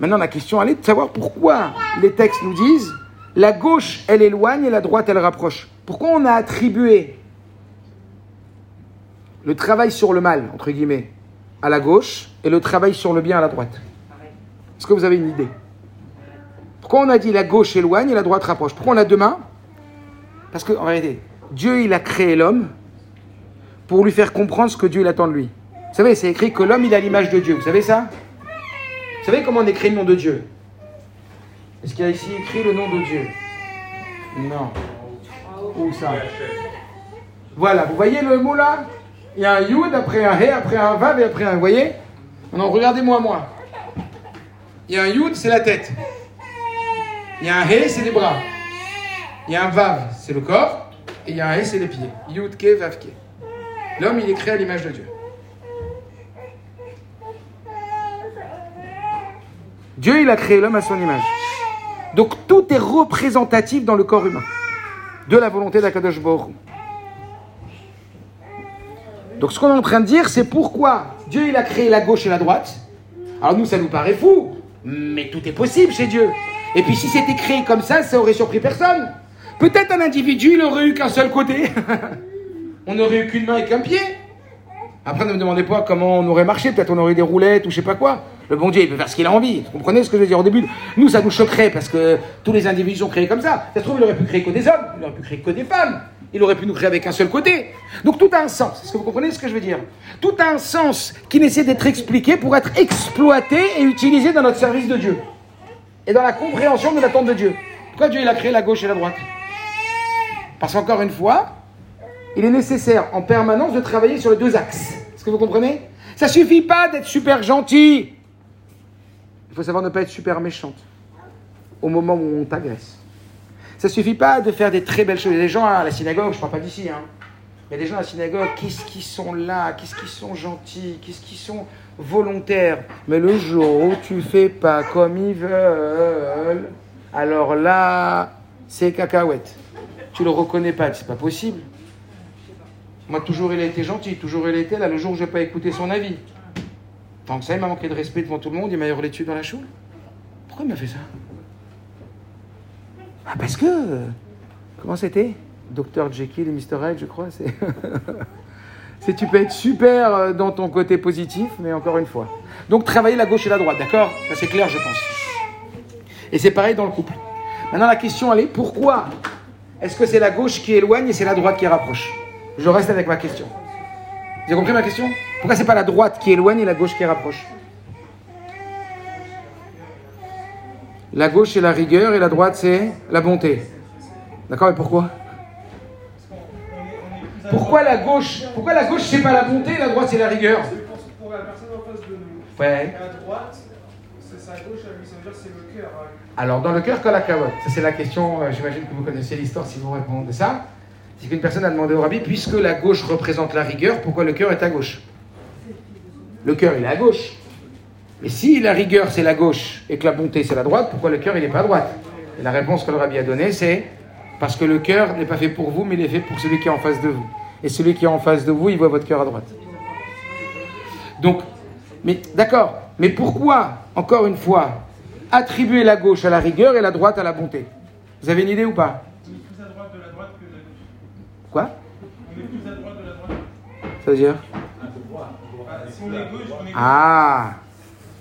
Maintenant, la question, elle est de savoir pourquoi les textes nous disent la gauche, elle éloigne et la droite, elle rapproche. Pourquoi on a attribué le travail sur le mal, entre guillemets, à la gauche et le travail sur le bien à la droite? Est-ce que vous avez une idée? Pourquoi on a dit la gauche éloigne et la droite rapproche? Pourquoi on a deux Parce que, en réalité, Dieu, il a créé l'homme pour lui faire comprendre ce que Dieu attend de lui. Vous savez, c'est écrit que l'homme, il a l'image de Dieu. Vous savez ça? Vous savez comment on écrit le nom de Dieu? Est-ce qu'il y a ici écrit le nom de Dieu? Non. Où ça? Voilà, vous voyez le mot là? Il y a un yud, après un he, après un vav et après un. Vous voyez? Non, regardez-moi, moi. Il y a un yud, c'est la tête. Il y a un he, c'est les bras. Il y a un vav, c'est le corps. Et il y a un he, c'est les pieds. Yud, ke, vav, ke. L'homme, il est créé à l'image de Dieu. Dieu, il a créé l'homme à son image. Donc tout est représentatif dans le corps humain de la volonté d'Akadosh Baruch Donc ce qu'on est en train de dire, c'est pourquoi Dieu il a créé la gauche et la droite. Alors nous, ça nous paraît fou, mais tout est possible chez Dieu. Et puis si c'était créé comme ça, ça aurait surpris personne. Peut-être un individu, il eu qu'un seul côté. on n'aurait eu qu'une main et qu'un pied. Après, ne me demandez pas comment on aurait marché. Peut-être on aurait eu des roulettes ou je sais pas quoi. Le bon Dieu, il peut faire ce qu'il a envie. Vous comprenez ce que je veux dire au début? Nous, ça nous choquerait parce que tous les individus sont créés comme ça. Ça se trouve, il aurait pu créer que des hommes, il aurait pu créer que des femmes. Il aurait pu nous créer avec un seul côté. Donc tout a un sens. Est-ce que vous comprenez ce que je veux dire? Tout a un sens qui essaie d'être expliqué pour être exploité et utilisé dans notre service de Dieu. Et dans la compréhension de l'attente de Dieu. Pourquoi Dieu il a créé la gauche et la droite? Parce qu'encore une fois, il est nécessaire en permanence de travailler sur les deux axes. Est-ce que vous comprenez? Ça suffit pas d'être super gentil. Il faut savoir ne pas être super méchante au moment où on t'agresse. Ça suffit pas de faire des très belles choses. Des gens à la synagogue, je ne parle pas d'ici, hein. A des gens à la synagogue, qu'est-ce qu'ils sont là, qu'est-ce qu'ils sont gentils, qu'est-ce qu'ils sont volontaires? Mais le jour où tu fais pas comme ils veulent, alors là, c'est cacahuète. Tu le reconnais pas, c'est pas possible. Moi, toujours il a été gentil, toujours il a été là. Le jour où je n'ai pas écouté son avis, tant que ça, il m'a manqué de respect devant tout le monde, il m'a hurlé dessus dans la choule. Pourquoi il m'a fait ça? Ah, parce que. Comment c'était? Dr. Jekyll et Mr. Hyde, je crois. C'est. c'est tu peux être super euh, dans ton côté positif, mais encore une fois. Donc travailler la gauche et la droite, d'accord? Ça c'est clair, je pense. Et c'est pareil dans le couple. Maintenant la question elle est pourquoi? Est-ce que c'est la gauche qui éloigne et c'est la droite qui rapproche? Je reste avec ma question. Vous avez compris ma question? Pourquoi c'est pas la droite qui éloigne et la gauche qui rapproche? La gauche c'est la rigueur et la droite c'est la bonté. D'accord Et pourquoi? Pourquoi la gauche Pourquoi la gauche c'est pas la bonté et la droite c'est la rigueur? Pour la personne en face de nous. Ouais. Droite, c'est sa gauche à lui, ça veut dire c'est le cœur. hein. Alors, dans le cœur, que la cavote Ça, c'est la question, euh, j'imagine que vous connaissez l'histoire si vous répondez ça. C'est qu'une personne a demandé au rabbi, puisque la gauche représente la rigueur, pourquoi le cœur est à gauche? Le cœur, il est à gauche. Mais si la rigueur, c'est la gauche, et que la bonté, c'est la droite, pourquoi le cœur, il n'est pas à droite? Et la réponse que le rabbi a donnée, c'est parce que le cœur n'est pas fait pour vous, mais il est fait pour celui qui est en face de vous. Et celui qui est en face de vous, il voit votre cœur à droite. Donc, mais d'accord, mais pourquoi, encore une fois, attribuer la gauche à la rigueur et la droite à la bonté? Vous avez une idée ou pas? Droite. Ça veut dire Ah,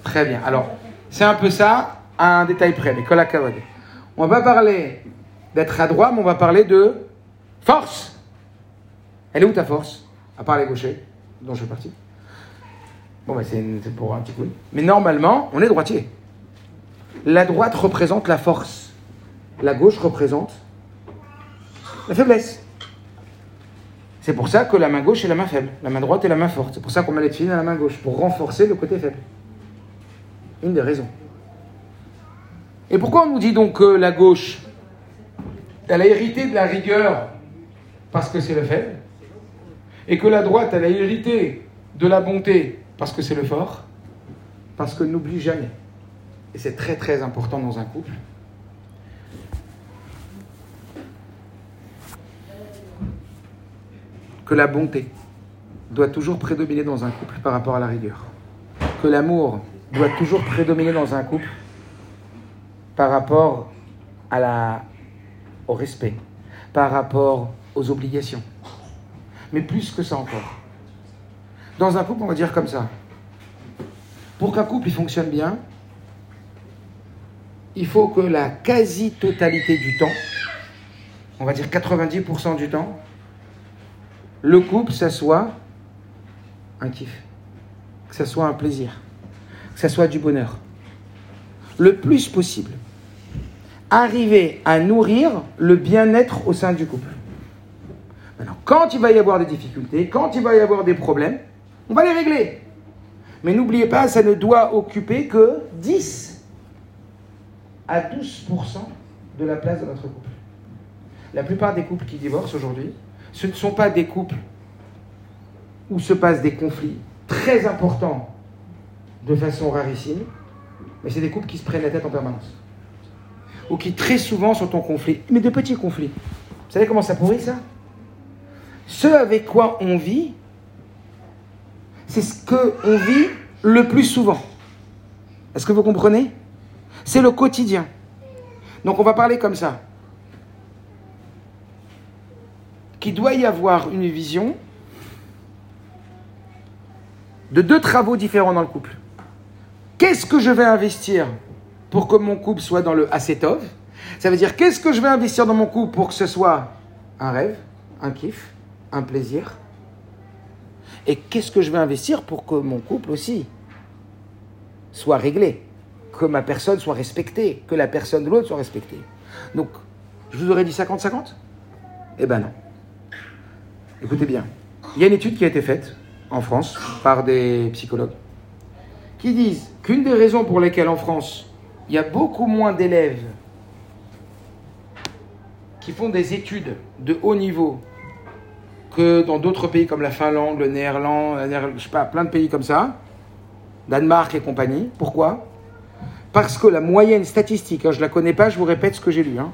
très bien. Alors, c'est un peu ça, un détail près, colla cavode. On va parler d'être à droite, mais on va parler de force. Elle est où ta force À part les gauchers, dont je fais partie. Bon, bah, c'est pour un petit coup. Mais normalement, on est droitier. La droite représente la force. La gauche représente la faiblesse. C'est pour ça que la main gauche est la main faible, la main droite est la main forte. C'est pour ça qu'on met les filles à la main gauche, pour renforcer le côté faible. Une des raisons. Et pourquoi on nous dit donc que la gauche, elle a hérité de la rigueur parce que c'est le faible, et que la droite, elle a hérité de la bonté parce que c'est le fort? Parce que n'oublie jamais, et c'est très très important dans un couple, que la bonté doit toujours prédominer dans un couple par rapport à la rigueur. Que l'amour doit toujours prédominer dans un couple par rapport à la, au respect, par rapport aux obligations. Mais plus que ça encore. Dans un couple, on va dire comme ça. Pour qu'un couple il fonctionne bien, il faut que la quasi-totalité du temps, on va dire 90% du temps, le couple, ça soit un kiff, que ça soit un plaisir, que ça soit du bonheur. Le plus possible. Arriver à nourrir le bien-être au sein du couple. Maintenant, quand il va y avoir des difficultés, quand il va y avoir des problèmes, on va les régler. Mais n'oubliez pas, ça ne doit occuper que 10 à 12% de la place de notre couple. La plupart des couples qui divorcent aujourd'hui, ce ne sont pas des couples où se passent des conflits très importants de façon rarissime, mais c'est des couples qui se prennent la tête en permanence. Ou qui très souvent sont en conflit, mais de petits conflits. Vous savez comment ça pourrit ça? Ce avec quoi on vit, c'est ce qu'on vit le plus souvent. Est-ce que vous comprenez? C'est le quotidien. Donc on va parler comme ça. Qu'il doit y avoir une vision de deux travaux différents dans le couple. Qu'est-ce que je vais investir pour que mon couple soit dans le acétov Ça veut dire qu'est-ce que je vais investir dans mon couple pour que ce soit un rêve, un kiff, un plaisir? Et qu'est-ce que je vais investir pour que mon couple aussi soit réglé Que ma personne soit respectée, que la personne de l'autre soit respectée? Donc, je vous aurais dit 50-50 Eh ben non. Écoutez bien. Il y a une étude qui a été faite en France par des psychologues qui disent qu'une des raisons pour lesquelles en France, il y a beaucoup moins d'élèves qui font des études de haut niveau que dans d'autres pays comme la Finlande, le Néerlande, je sais pas, plein de pays comme ça, Danemark et compagnie. Pourquoi? Parce que la moyenne statistique, hein, je ne la connais pas, je vous répète ce que j'ai lu, hein,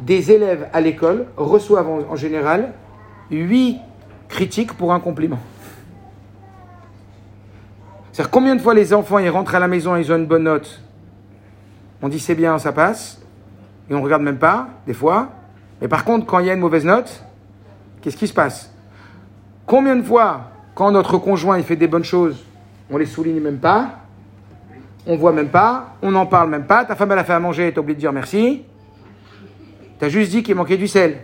des élèves à l'école reçoivent en, général 8 critiques pour un compliment. C'est-à-dire combien de fois les enfants ils rentrent à la maison et ils ont une bonne note? On dit c'est bien, ça passe. Et on regarde même pas, des fois. Mais par contre, quand il y a une mauvaise note, qu'est-ce qui se passe? Combien de fois, quand notre conjoint il fait des bonnes choses, on les souligne même pas, on voit même pas, on n'en parle même pas, ta femme elle a fait à manger, t'as oublié de dire merci. T'as juste dit qu'il manquait du sel.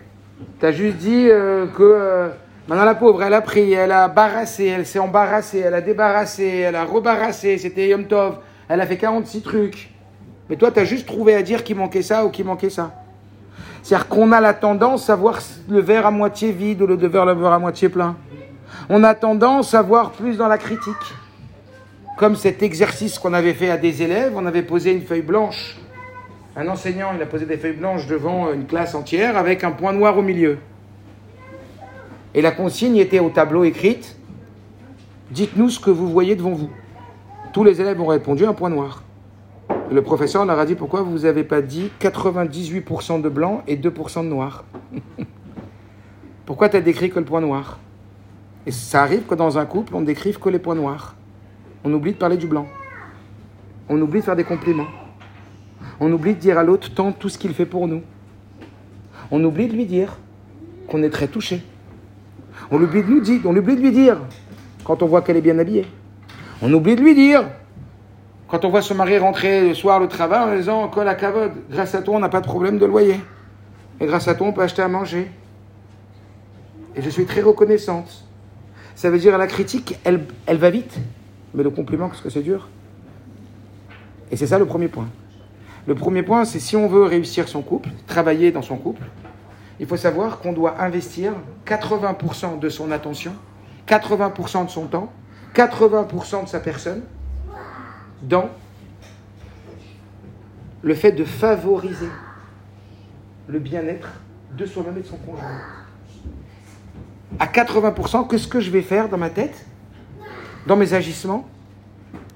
T'as juste dit euh, que euh, maintenant la pauvre, elle a pris, elle a barassé, elle s'est embarrassée, elle a débarrassé, elle a rebarassé, c'était Yom Tov, elle a fait 46 trucs. Mais toi, t'as juste trouvé à dire qu'il manquait ça ou qu'il manquait ça. C'est-à-dire qu'on a la tendance à voir le verre à moitié vide ou le verre à moitié plein. On a tendance à voir plus dans la critique. Comme cet exercice qu'on avait fait à des élèves, on avait posé une feuille blanche. Un enseignant, il a posé des feuilles blanches devant une classe entière avec un point noir au milieu. Et la consigne était au tableau écrite Dites-nous ce que vous voyez devant vous. Tous les élèves ont répondu un point noir. Le professeur leur a dit Pourquoi vous n'avez pas dit 98% de blanc et 2% de noir Pourquoi tu as décrit que le point noir? Et ça arrive que dans un couple, on ne décrive que les points noirs. On oublie de parler du blanc. On oublie de faire des compliments. On oublie de dire à l'autre tant tout ce qu'il fait pour nous. On oublie de lui dire qu'on est très touché. On oublie de nous dire, on oublie de lui dire quand on voit qu'elle est bien habillée. On oublie de lui dire quand on voit son mari rentrer le soir le travail en disant que la cavode, grâce à toi on n'a pas de problème de loyer. Et grâce à toi on peut acheter à manger. Et je suis très reconnaissante. Ça veut dire la critique, elle, elle va vite. Mais le compliment, qu'est-ce que c'est dur Et c'est ça le premier point. Le premier point, c'est si on veut réussir son couple, travailler dans son couple, il faut savoir qu'on doit investir 80% de son attention, 80% de son temps, 80% de sa personne dans le fait de favoriser le bien-être de soi-même et de son conjoint. À 80%, qu'est-ce que je vais faire dans ma tête, dans mes agissements,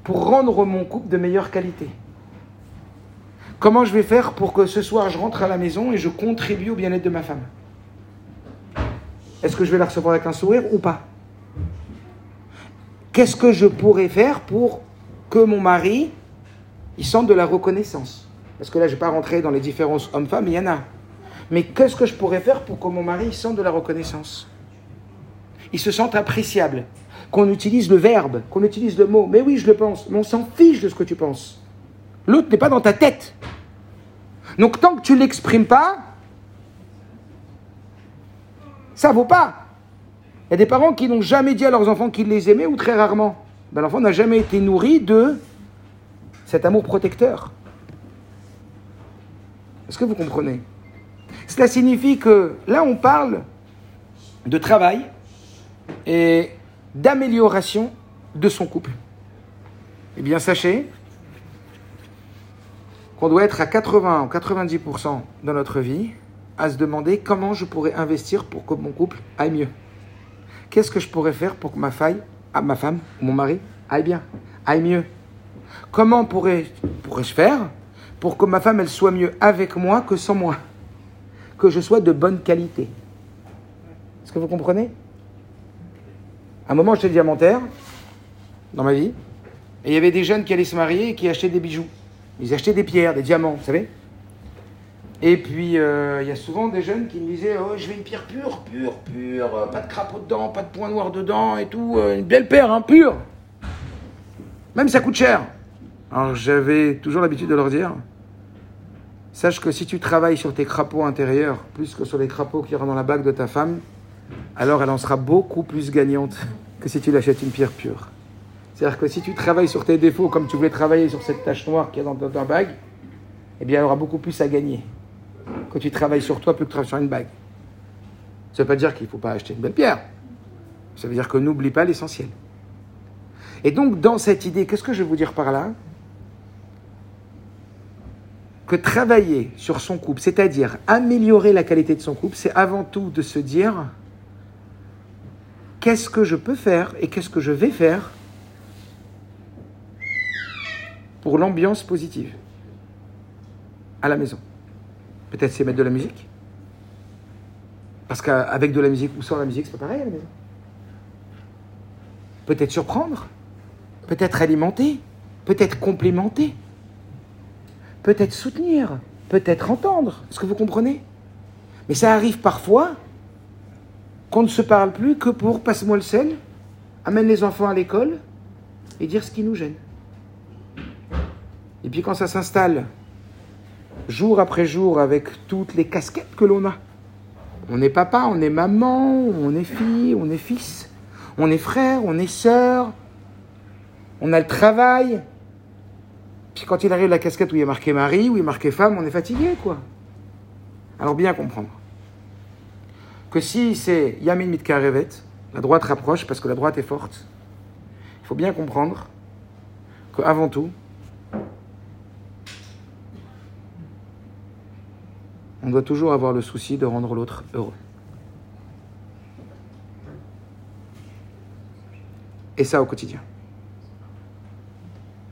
pour rendre mon couple de meilleure qualité? Comment je vais faire pour que ce soir je rentre à la maison et je contribue au bien-être de ma femme? Est-ce que je vais la recevoir avec un sourire ou pas? Qu'est-ce que je pourrais faire pour que mon mari il sente de la reconnaissance? Parce que là, je ne vais pas rentrer dans les différences hommes-femmes, il y en a. Mais qu'est-ce que je pourrais faire pour que mon mari sente de la reconnaissance? Il se sente appréciable. Qu'on utilise le verbe, qu'on utilise le mot. Mais oui, je le pense. Mais on s'en fiche de ce que tu penses. L'autre n'est pas dans ta tête. Donc tant que tu ne l'exprimes pas, ça vaut pas. Il y a des parents qui n'ont jamais dit à leurs enfants qu'ils les aimaient ou très rarement. Ben, L'enfant n'a jamais été nourri de cet amour protecteur. Est-ce que vous comprenez? Cela signifie que là, on parle de travail et d'amélioration de son couple. Eh bien, sachez qu'on doit être à 80 ou 90% dans notre vie à se demander comment je pourrais investir pour que mon couple aille mieux. Qu'est-ce que je pourrais faire pour que ma, faille, à ma femme ou mon mari aille bien, aille mieux? Comment pourrais, pourrais-je faire pour que ma femme elle soit mieux avec moi que sans moi? Que je sois de bonne qualité. Est-ce que vous comprenez? À un moment, j'étais diamantaire dans ma vie, et il y avait des jeunes qui allaient se marier et qui achetaient des bijoux. Ils achetaient des pierres, des diamants, vous savez Et puis, euh, il y a souvent des jeunes qui me disaient Oh, je veux une pierre pure, pure, pure, euh, pas de crapaud dedans, pas de point noir dedans et tout, euh, une belle paire, hein, pure. Même ça coûte cher. Alors, j'avais toujours l'habitude de leur dire Sache que si tu travailles sur tes crapauds intérieurs plus que sur les crapauds qui rentrent dans la bague de ta femme, alors elle en sera beaucoup plus gagnante que si tu l'achètes une pierre pure. C'est-à-dire que si tu travailles sur tes défauts comme tu voulais travailler sur cette tache noire qui est dans ta bague, eh bien elle aura beaucoup plus à gagner que tu travailles sur toi plus que sur une bague. Ça ne veut pas dire qu'il ne faut pas acheter une belle pierre. Ça veut dire que n'oublie pas l'essentiel. Et donc, dans cette idée, qu'est-ce que je veux vous dire par là? Que travailler sur son couple, c'est-à-dire améliorer la qualité de son couple, c'est avant tout de se dire qu'est-ce que je peux faire et qu'est-ce que je vais faire pour l'ambiance positive à la maison. Peut-être c'est mettre de la musique. Parce qu'avec de la musique ou sans la musique, c'est pas pareil à la maison. Peut-être surprendre, peut-être alimenter, peut-être complémenter, peut-être soutenir, peut-être entendre. Est-ce que vous comprenez? Mais ça arrive parfois qu'on ne se parle plus que pour passe-moi le sel, amène les enfants à l'école et dire ce qui nous gêne. Et puis quand ça s'installe jour après jour avec toutes les casquettes que l'on a. On est papa, on est maman, on est fille, on est fils, on est frère, on est sœur, on a le travail. Puis quand il arrive la casquette où il est marqué mari, où il est marqué femme, on est fatigué, quoi. Alors bien comprendre que si c'est Yamin Mitkarevet, la droite rapproche parce que la droite est forte, il faut bien comprendre qu'avant tout, on doit toujours avoir le souci de rendre l'autre heureux. Et ça au quotidien.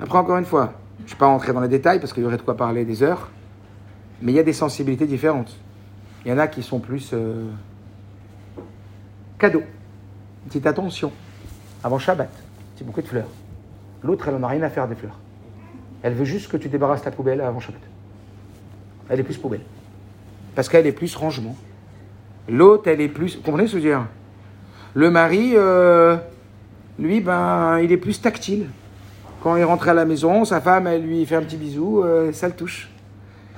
Après, encore une fois, je ne vais pas rentrer dans les détails parce qu'il y aurait de quoi parler des heures, mais il y a des sensibilités différentes. Il y en a qui sont plus euh, cadeaux, petite attention, avant Shabbat, petit bouquet de fleurs. L'autre, elle n'en a rien à faire des fleurs. Elle veut juste que tu débarrasses ta poubelle avant Shabbat. Elle est plus poubelle parce qu'elle est plus rangement. L'autre, elle est plus. Vous comprenez ce que je veux dire? Le mari, euh, lui, ben, il est plus tactile. Quand il rentre à la maison, sa femme, elle lui fait un petit bisou, euh, ça le touche.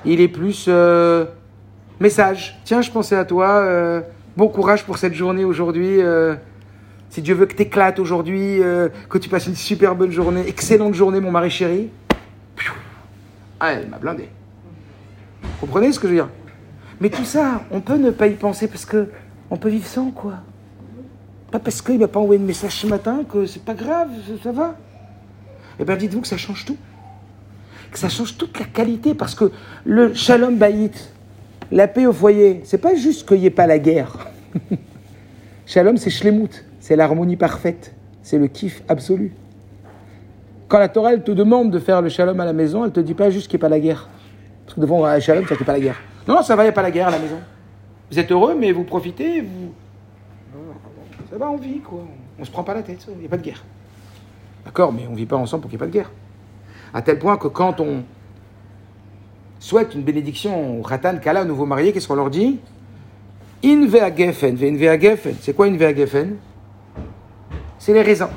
Il est plus euh, message. Tiens, je pensais à toi. bon courage pour cette journée aujourd'hui. si Dieu veut que tu éclates aujourd'hui, que tu passes une super bonne journée, excellente journée, mon mari chéri. Ah, elle m'a blindé. Vous comprenez ce que je veux dire? Mais tout ça, on peut ne pas y penser parce que on peut vivre sans, quoi. Pas parce qu'il va pas envoyer de message ce matin que c'est pas grave, ça, va. Eh bien, dites-vous que ça change tout. Que ça change toute la qualité parce que le shalom bayit, la paix au foyer, c'est pas juste qu'il n'y ait pas la guerre. shalom, c'est shlemut, c'est l'harmonie parfaite, c'est le kiff absolu. Quand la Torah, elle te demande de faire le shalom à la maison, elle te dit pas juste qu'il n'y ait pas la guerre. Parce que devant un shalom, ça qu'il n'y pas la guerre. Non, ça va, il n'y a pas la guerre à la maison. Vous êtes heureux, mais vous profitez, vous. Ça va, on vit, quoi. On se prend pas la tête, il n'y a pas de guerre. D'accord, mais on ne vit pas ensemble pour qu'il n'y ait pas de guerre. À tel point que quand on souhaite une bénédiction au Ratan Kala, au nouveau marié, qu'est-ce qu'on leur dit? In. C'est quoi geffen C'est les raisins.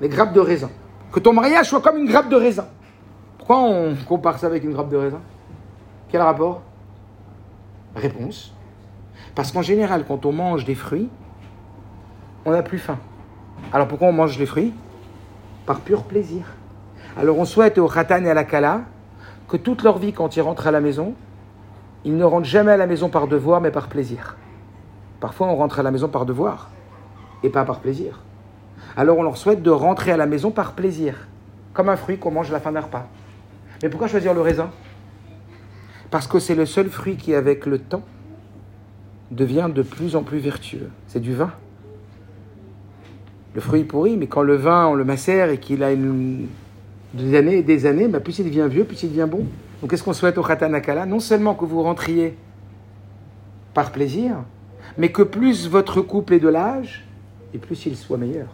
Les grappes de raisin. Que ton mariage soit comme une grappe de raisin. Pourquoi on compare ça avec une grappe de raisin? Quel rapport? Réponse. Parce qu'en général, quand on mange des fruits, on n'a plus faim. Alors pourquoi on mange les fruits? Par pur plaisir. Alors on souhaite au Khatan et à la Kala que toute leur vie, quand ils rentrent à la maison, ils ne rentrent jamais à la maison par devoir, mais par plaisir. Parfois, on rentre à la maison par devoir et pas par plaisir. Alors on leur souhaite de rentrer à la maison par plaisir, comme un fruit qu'on mange à la fin d'un repas. Mais pourquoi choisir le raisin? Parce que c'est le seul fruit qui, avec le temps, devient de plus en plus vertueux. C'est du vin. Le fruit pourrit, mais quand le vin, on le macère et qu'il a des années et des années, bah, plus il devient vieux, plus il devient bon. Donc qu'est-ce qu'on souhaite au Khatanakala? Non seulement que vous rentriez par plaisir, mais que plus votre couple est de l'âge, et plus il soit meilleur.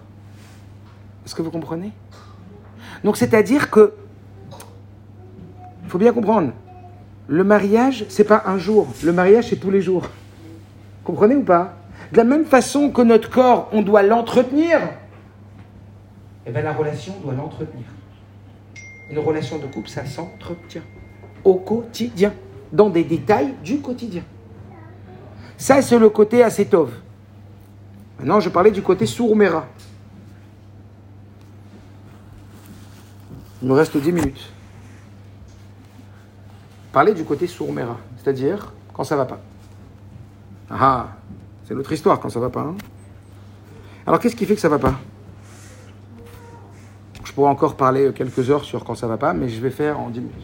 Est-ce que vous comprenez? Donc c'est-à-dire que, il faut bien comprendre, Le mariage, c'est pas un jour. Le mariage, c'est tous les jours. Comprenez ou pas? De la même façon que notre corps, on doit l'entretenir, eh bien la relation doit l'entretenir. Une relation de couple, ça s'entretient au quotidien, dans des détails du quotidien. Ça, c'est le côté acétov. Maintenant, je parlais du côté sourmera. Il me reste 10 minutes. Parler du côté sourmera, c'est-à-dire quand ça va pas. Ah, c'est notre histoire quand ça va pas. Hein. Alors, qu'est-ce qui fait que ça va pas? Je pourrais encore parler quelques heures sur quand ça va pas, mais je vais faire en 10 minutes.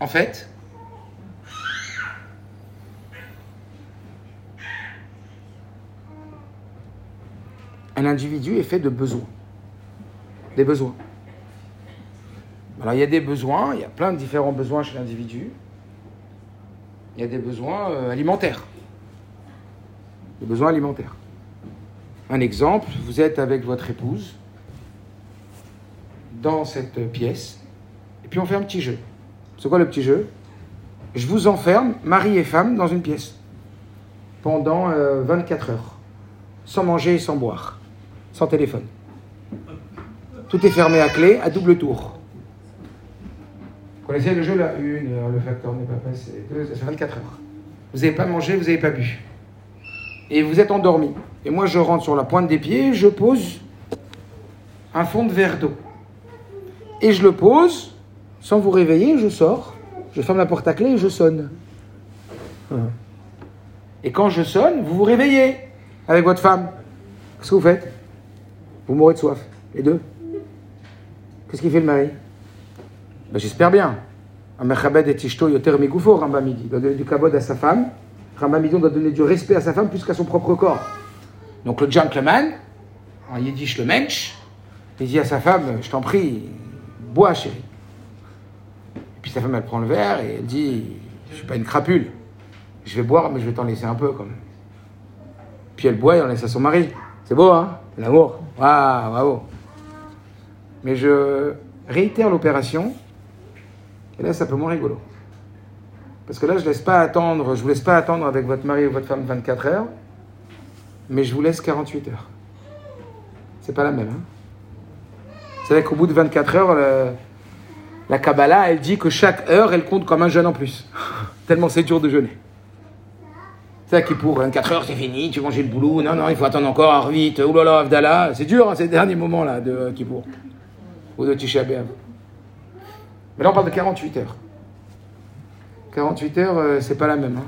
En fait, un individu est fait de besoins. Des besoins. Alors il y a des besoins, il y a plein de différents besoins chez l'individu. Il y a des besoins euh, alimentaires. Des besoins alimentaires. Un exemple, vous êtes avec votre épouse dans cette pièce, et puis on fait un petit jeu. C'est quoi le petit jeu? Je vous enferme, mari et femme, dans une pièce pendant 24 euh, heures, sans manger et sans boire, sans téléphone. Tout est fermé à clé, à double tour. Vous connaissez le jeu là? Une heure, le facteur n'est pas passé, deux, ça fait 24 heures. Vous n'avez pas mangé, vous n'avez pas bu. Et vous êtes endormi. Et moi, je rentre sur la pointe des pieds, je pose un fond de verre d'eau. Et je le pose sans vous réveiller, je sors, je ferme la porte à clé et je sonne. Et quand je sonne, vous vous réveillez avec votre femme. Qu'est-ce que vous faites? Vous mourrez de soif. Les deux. Qu'est-ce qu'il fait le mari? Ben, J'espère bien. et Tishto Yoter Rambamidi. doit donner du kabod à sa femme. Rambamidi doit donner du respect à sa femme plus qu'à son propre corps. Donc le gentleman, en yiddish le mensch, il dit à sa femme Je t'en prie, bois chérie. Puis sa femme, elle prend le verre et elle dit Je suis pas une crapule. Je vais boire, mais je vais t'en laisser un peu quand même. Puis elle boit et on laisse à son mari. C'est beau, hein? L'amour. Waouh. Mais je réitère l'opération. Et là, c'est un peu moins rigolo. Parce que là, je laisse pas attendre, je vous laisse pas attendre avec votre mari ou votre femme 24 heures, mais je vous laisse 48 heures. C'est pas la même. Hein c'est vrai qu'au bout de 24 heures, la Kabbalah, elle dit que chaque heure, elle compte comme un jeûne en plus. Tellement c'est dur de jeûner. C'est qui pour 24 heures, c'est fini, tu manges le boulot. Non, non, il faut attendre encore là là, Avdallah. C'est dur, hein, ces derniers moments-là de Kippour. Ou de Tisha B'Av. Mais là, on parle de 48 heures. 48 heures, euh, c'est pas la même. Hein.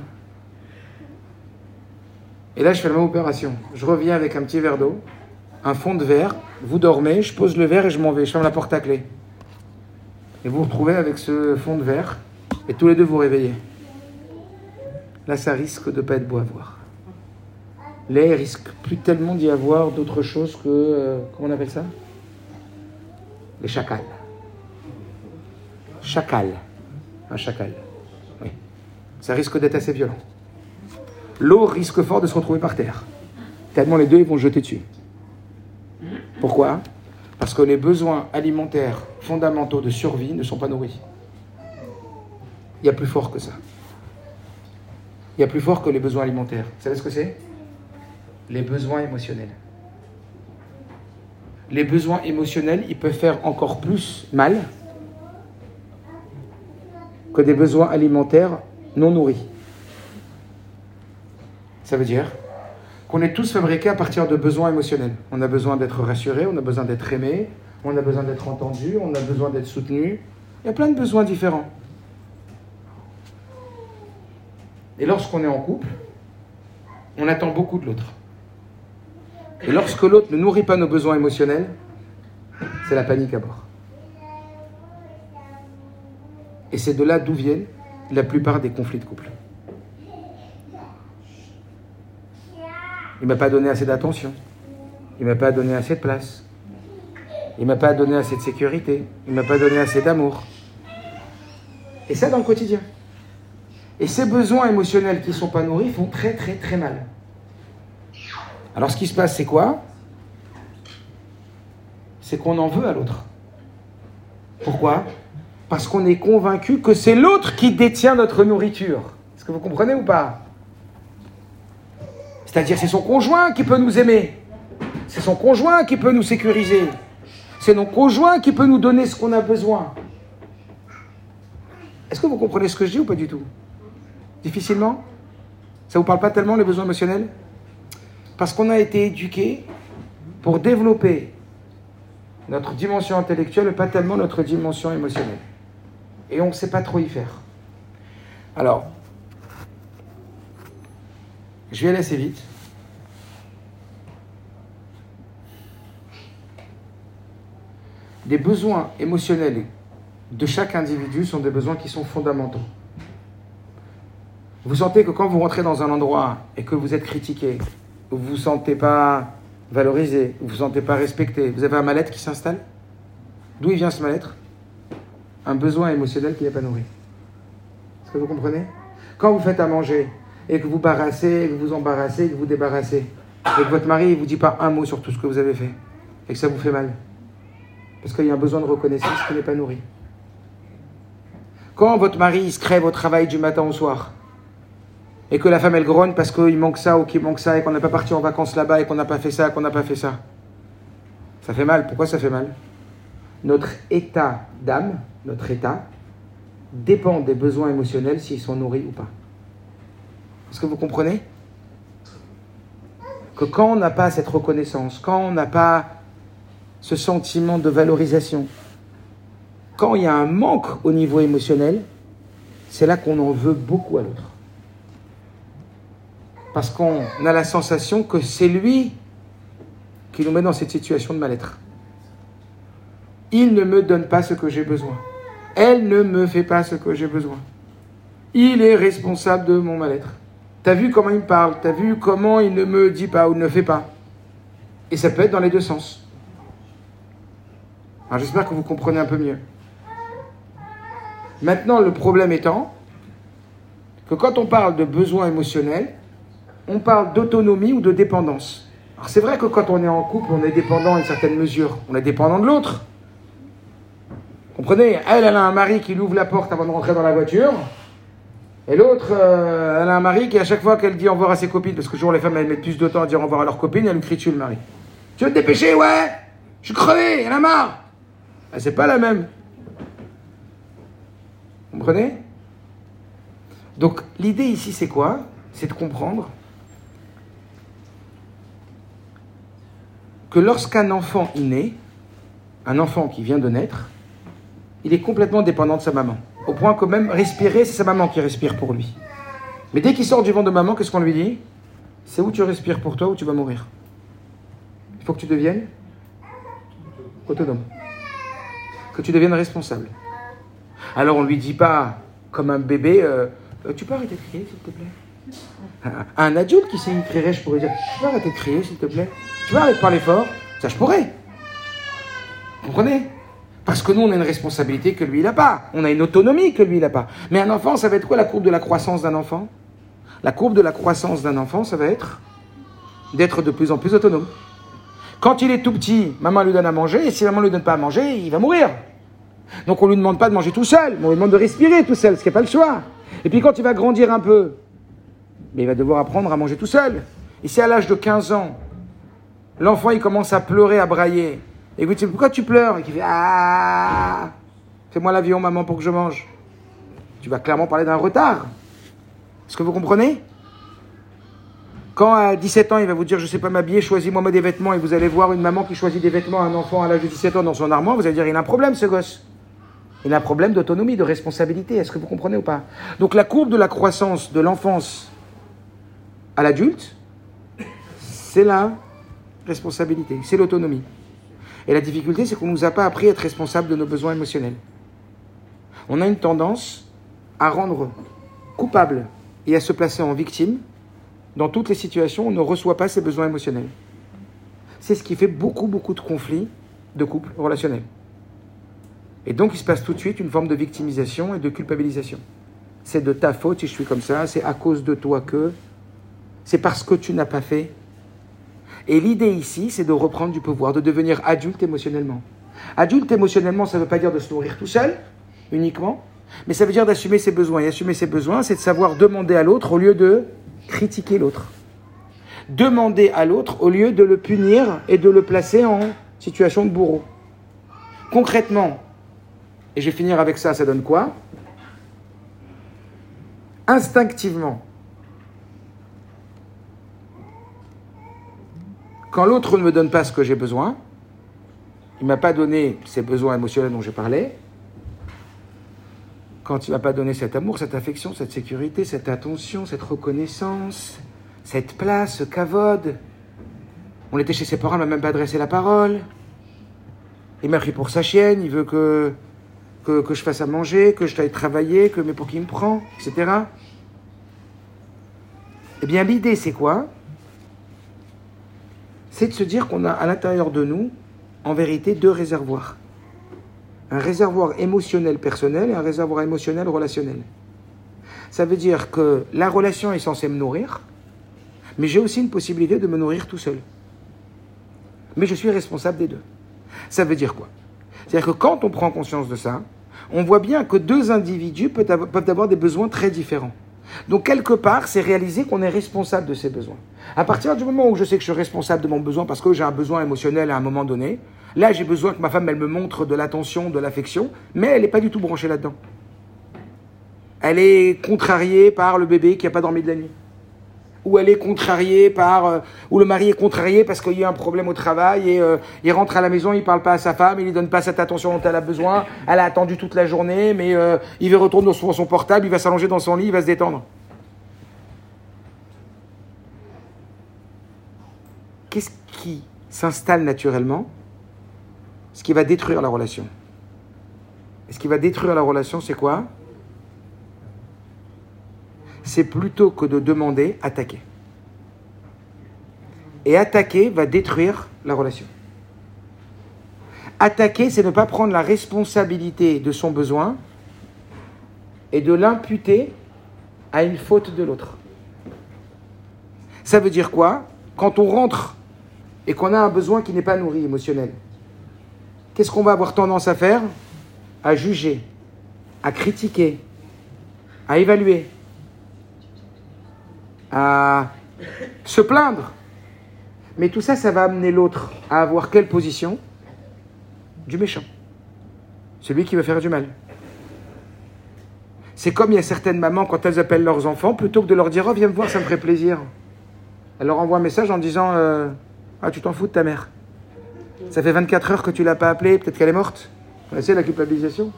Et là, je fais la même opération. Je reviens avec un petit verre d'eau, un fond de verre. Vous dormez, je pose le verre et je m'en vais. Je ferme la porte à clé et vous vous retrouvez avec ce fond de verre, et tous les deux vous réveillez. Là, ça risque de ne pas être beau à voir. Là, il risque plus tellement d'y avoir d'autre chose que. Euh, comment on appelle ça? Les chacals. Chacal. Un chacal. Oui. Ça risque d'être assez violent. L'eau risque fort de se retrouver par terre. Tellement les deux, ils vont jeter dessus. Pourquoi? Parce que les besoins alimentaires fondamentaux de survie ne sont pas nourris. Il y a plus fort que ça. Il y a plus fort que les besoins alimentaires. Vous savez ce que c'est? Les besoins émotionnels. Les besoins émotionnels, ils peuvent faire encore plus mal que des besoins alimentaires non nourris. Ça veut dire qu'on est tous fabriqués à partir de besoins émotionnels. On a besoin d'être rassuré, on a besoin d'être aimé, on a besoin d'être entendu, on a besoin d'être soutenu. Il y a plein de besoins différents. Et lorsqu'on est en couple, on attend beaucoup de l'autre. Et lorsque l'autre ne nourrit pas nos besoins émotionnels, c'est la panique à bord. Et c'est de là d'où viennent la plupart des conflits de couple. Il ne m'a pas donné assez d'attention. Il ne m'a pas donné assez de place. Il ne m'a pas donné assez de sécurité. Il ne m'a pas donné assez d'amour. Et ça dans le quotidien. Et ces besoins émotionnels qui ne sont pas nourris font très très très mal. Alors ce qui se passe, c'est quoi? C'est qu'on en veut à l'autre. Pourquoi? Parce qu'on est convaincu que c'est l'autre qui détient notre nourriture. Est-ce que vous comprenez ou pas? C'est-à-dire c'est son conjoint qui peut nous aimer. C'est son conjoint qui peut nous sécuriser. C'est notre conjoint qui peut nous donner ce qu'on a besoin. Est-ce que vous comprenez ce que je dis ou pas du tout? Difficilement? Ça vous parle pas tellement les besoins émotionnels? Parce qu'on a été éduqué pour développer notre dimension intellectuelle, mais pas tellement notre dimension émotionnelle. Et on ne sait pas trop y faire. Alors, je vais aller assez vite. Les besoins émotionnels de chaque individu sont des besoins qui sont fondamentaux. Vous sentez que quand vous rentrez dans un endroit et que vous êtes critiqué, vous ne vous sentez pas valorisé, vous ne vous sentez pas respecté, vous avez un mal-être qui s'installe? D'où il vient ce mal-être? Un besoin émotionnel qui n'est pas nourri. Est-ce que vous comprenez? Quand vous faites à manger et que vous barassez, que vous embarrassez, que vous débarrassez, et que votre mari ne vous dit pas un mot sur tout ce que vous avez fait, et que ça vous fait mal, parce qu'il y a un besoin de reconnaissance qui n'est pas nourri. Quand votre mari se crève au travail du matin au soir, et que la femme elle grogne parce qu'il manque ça ou qu'il manque ça, et qu'on n'a pas parti en vacances là-bas, et qu'on n'a pas fait ça, qu'on n'a pas fait ça, ça fait mal. Pourquoi ça fait mal? Notre état d'âme, notre état, dépend des besoins émotionnels s'ils sont nourris ou pas. Est-ce que vous comprenez? Que quand on n'a pas cette reconnaissance, quand on n'a pas ce sentiment de valorisation, quand il y a un manque au niveau émotionnel, c'est là qu'on en veut beaucoup à l'autre. Parce qu'on a la sensation que c'est lui qui nous met dans cette situation de mal-être. Il ne me donne pas ce que j'ai besoin. Elle ne me fait pas ce que j'ai besoin. Il est responsable de mon mal-être. T'as vu comment il me parle T'as vu comment il ne me dit pas ou ne fait pas Et ça peut être dans les deux sens. Alors j'espère que vous comprenez un peu mieux. Maintenant, le problème étant que quand on parle de besoins émotionnels, on parle d'autonomie ou de dépendance. Alors c'est vrai que quand on est en couple, on est dépendant à une certaine mesure. On est dépendant de l'autre. Comprenez Elle, elle a un mari qui lui ouvre la porte avant de rentrer dans la voiture. Et l'autre, euh, elle a un mari qui, à chaque fois qu'elle dit au revoir à ses copines, parce que toujours les femmes, elles mettent plus de temps à dire au revoir à leurs copines, elle lui crie le mari. Tu veux te dépêcher, ouais? Je suis crevé, elle a marre ah, C'est pas la même. Vous comprenez? Donc, l'idée ici, c'est quoi? C'est de comprendre que lorsqu'un enfant est né, un enfant qui vient de naître, il est complètement dépendant de sa maman. Au point que même respirer, c'est sa maman qui respire pour lui. Mais dès qu'il sort du ventre de maman, qu'est-ce qu'on lui dit? C'est où tu respires pour toi ou tu vas mourir? Il faut que tu deviennes autonome. Que tu deviennes responsable. Alors on ne lui dit pas, comme un bébé, euh, euh, tu peux arrêter de crier, s'il te plaît? Un adulte qui sait crier, je pourrais dire, tu peux arrêter de crier, s'il te plaît Tu peux arrêter de parler fort Ça, je pourrais. Vous comprenez? Parce que nous, on a une responsabilité que lui, il n'a pas. On a une autonomie que lui, il n'a pas. Mais un enfant, ça va être quoi la courbe de la croissance d'un enfant? La courbe de la croissance d'un enfant, ça va être d'être de plus en plus autonome. Quand il est tout petit, maman lui donne à manger, et si maman ne lui donne pas à manger, il va mourir. Donc on ne lui demande pas de manger tout seul, mais on lui demande de respirer tout seul, ce qui n'est pas le choix. Et puis quand il va grandir un peu, mais il va devoir apprendre à manger tout seul. Et si à l'âge de 15 ans, l'enfant il commence à pleurer, à brailler, et vous dites, pourquoi tu pleures Et qui fait Ah Fais-moi l'avion, maman, pour que je mange. Tu vas clairement parler d'un retard. Est-ce que vous comprenez Quand à 17 ans, il va vous dire, je ne sais pas m'habiller, choisis-moi des vêtements, et vous allez voir une maman qui choisit des vêtements à un enfant à l'âge de 17 ans dans son armoire, vous allez dire, il a un problème, ce gosse. Il a un problème d'autonomie, de responsabilité. Est-ce que vous comprenez ou pas? Donc la courbe de la croissance de l'enfance à l'adulte, c'est la responsabilité, c'est l'autonomie. Et la difficulté, c'est qu'on ne nous a pas appris à être responsable de nos besoins émotionnels. On a une tendance à rendre coupable et à se placer en victime dans toutes les situations où on ne reçoit pas ses besoins émotionnels. C'est ce qui fait beaucoup, beaucoup de conflits de couple relationnels. Et donc, il se passe tout de suite une forme de victimisation et de culpabilisation. C'est de ta faute si je suis comme ça, c'est à cause de toi que, c'est parce que tu n'as pas fait. Et l'idée ici, c'est de reprendre du pouvoir, de devenir adulte émotionnellement. Adulte émotionnellement, ça ne veut pas dire de se nourrir tout seul, uniquement, mais ça veut dire d'assumer ses besoins. Et assumer ses besoins, c'est de savoir demander à l'autre au lieu de critiquer l'autre. Demander à l'autre au lieu de le punir et de le placer en situation de bourreau. Concrètement, et je vais finir avec ça, ça donne quoi? Instinctivement, quand l'autre ne me donne pas ce que j'ai besoin, il ne m'a pas donné ces besoins émotionnels dont je parlais, quand il ne m'a pas donné cet amour, cette affection, cette sécurité, cette attention, cette reconnaissance, cette place, ce cavode, on était chez ses parents, il ne m'a même pas adressé la parole. Il m'a pris pour sa chienne, il veut que, que, je fasse à manger, que je t'aille travailler, que mais pour qui me prend, etc. Eh bien, l'idée, c'est quoi? C'est de se dire qu'on a à l'intérieur de nous, en vérité, deux réservoirs un réservoir émotionnel personnel et un réservoir émotionnel relationnel. Ça veut dire que la relation est censée me nourrir, mais j'ai aussi une possibilité de me nourrir tout seul. Mais je suis responsable des deux. Ça veut dire quoi? C'est-à-dire que quand on prend conscience de ça, on voit bien que deux individus peuvent avoir des besoins très différents. Donc quelque part, c'est réaliser qu'on est responsable de ces besoins. À partir du moment où je sais que je suis responsable de mon besoin parce que j'ai un besoin émotionnel à un moment donné, Là, j'ai besoin que ma femme, elle me montre de l'attention, de l'affection, mais elle n'est pas du tout branchée là-dedans. Elle est contrariée par le bébé qui n'a pas dormi de la nuit. Ou elle est contrariée par... Euh, ou le mari est contrarié parce qu'il y a un problème au travail et euh, il rentre à la maison, il parle pas à sa femme, il lui donne pas cette attention dont elle a besoin. Elle a attendu toute la journée, mais euh, il veut retourner sur son portable, il va s'allonger dans son lit, il va se détendre. Qu'est-ce qui s'installe naturellement? Ce qui va détruire la relation. Et ce qui va détruire la relation, c'est quoi? C'est plutôt que de demander, attaquer. Et attaquer va détruire la relation. Attaquer, c'est ne pas prendre la responsabilité de son besoin et de l'imputer à une faute de l'autre. Ça veut dire quoi? Quand on rentre et qu'on a un besoin qui n'est pas nourri émotionnel, qu'est-ce qu'on va avoir tendance à faire? À juger, à critiquer, à évaluer, à se plaindre. Mais tout ça, ça va amener l'autre à avoir quelle position? Du méchant. Celui qui veut faire du mal. C'est comme il y a certaines mamans, quand elles appellent leurs enfants, plutôt que de leur dire Oh, viens me voir, ça me ferait plaisir. Elle leur envoie un message en disant euh, Ah, tu t'en fous de ta mère. Ça fait 24 heures que tu l'as pas appelée, peut-être qu'elle est morte. C'est la culpabilisation.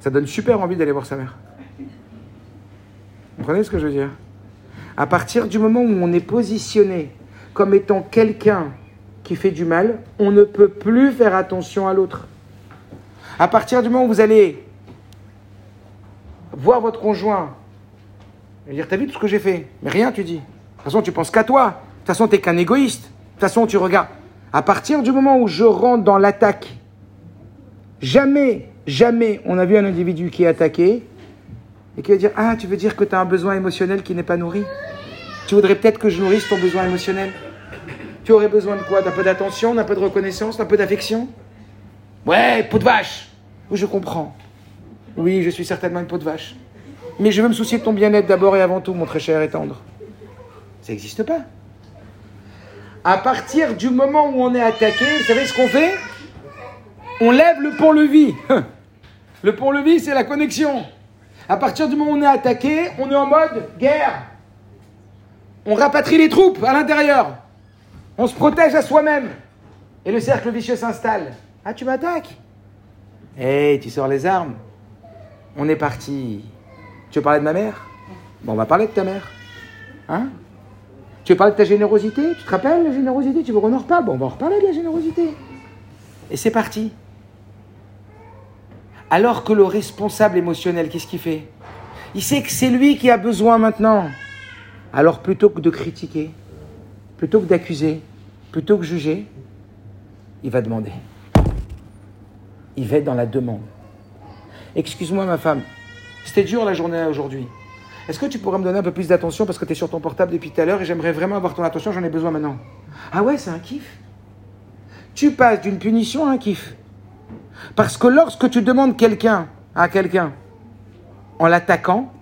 Ça donne super envie d'aller voir sa mère. Comprenez ce que je veux dire? À partir du moment où on est positionné comme étant quelqu'un qui fait du mal, on ne peut plus faire attention à l'autre. À partir du moment où vous allez voir votre conjoint et dire T'as vu tout ce que j'ai fait? Mais rien, tu dis. De toute façon, tu penses qu'à toi. De toute façon, tu n'es qu'un égoïste. De toute façon, tu regardes. À partir du moment où je rentre dans l'attaque, jamais, jamais on a vu un individu qui est attaqué et qui va dire Ah, tu veux dire que tu as un besoin émotionnel qui n'est pas nourri? Tu voudrais peut-être que je nourrisse ton besoin émotionnel Tu aurais besoin de quoi? D'un peu d'attention, d'un peu de reconnaissance, d'un peu d'affection? Ouais, peau de vache Oui, je comprends. Oui, je suis certainement une peau de vache. Mais je veux me soucier de ton bien-être d'abord et avant tout, mon très cher et tendre. Ça n'existe pas. À partir du moment où on est attaqué, vous savez ce qu'on fait? On lève le pont-levis. Le pont-levis, c'est la connexion. À partir du moment où on est attaqué, on est en mode guerre. On rapatrie les troupes à l'intérieur. On se protège à soi-même. Et le cercle vicieux s'installe. Ah, tu m'attaques? Hé, tu sors les armes. On est parti. Tu veux parler de ma mère? Bon, on va parler de ta mère. Hein? Tu veux parler de ta générosité? Tu te rappelles la générosité? Tu veux qu'on en reparle? Bon, on va en reparler de la générosité. Et c'est parti. Alors que le responsable émotionnel, qu'est-ce qu'il fait? Il sait que c'est lui qui a besoin maintenant. Alors plutôt que de critiquer, plutôt que d'accuser, plutôt que juger, il va demander. Il va être dans la demande. Excuse-moi ma femme, c'était dur la journée aujourd'hui. Est-ce que tu pourrais me donner un peu plus d'attention parce que tu es sur ton portable depuis tout à l'heure et j'aimerais vraiment avoir ton attention, j'en ai besoin maintenant. Ah ouais, c'est un kiff. Tu passes d'une punition à un kiff. Parce que lorsque tu demandes quelqu'un à quelqu'un en l'attaquant,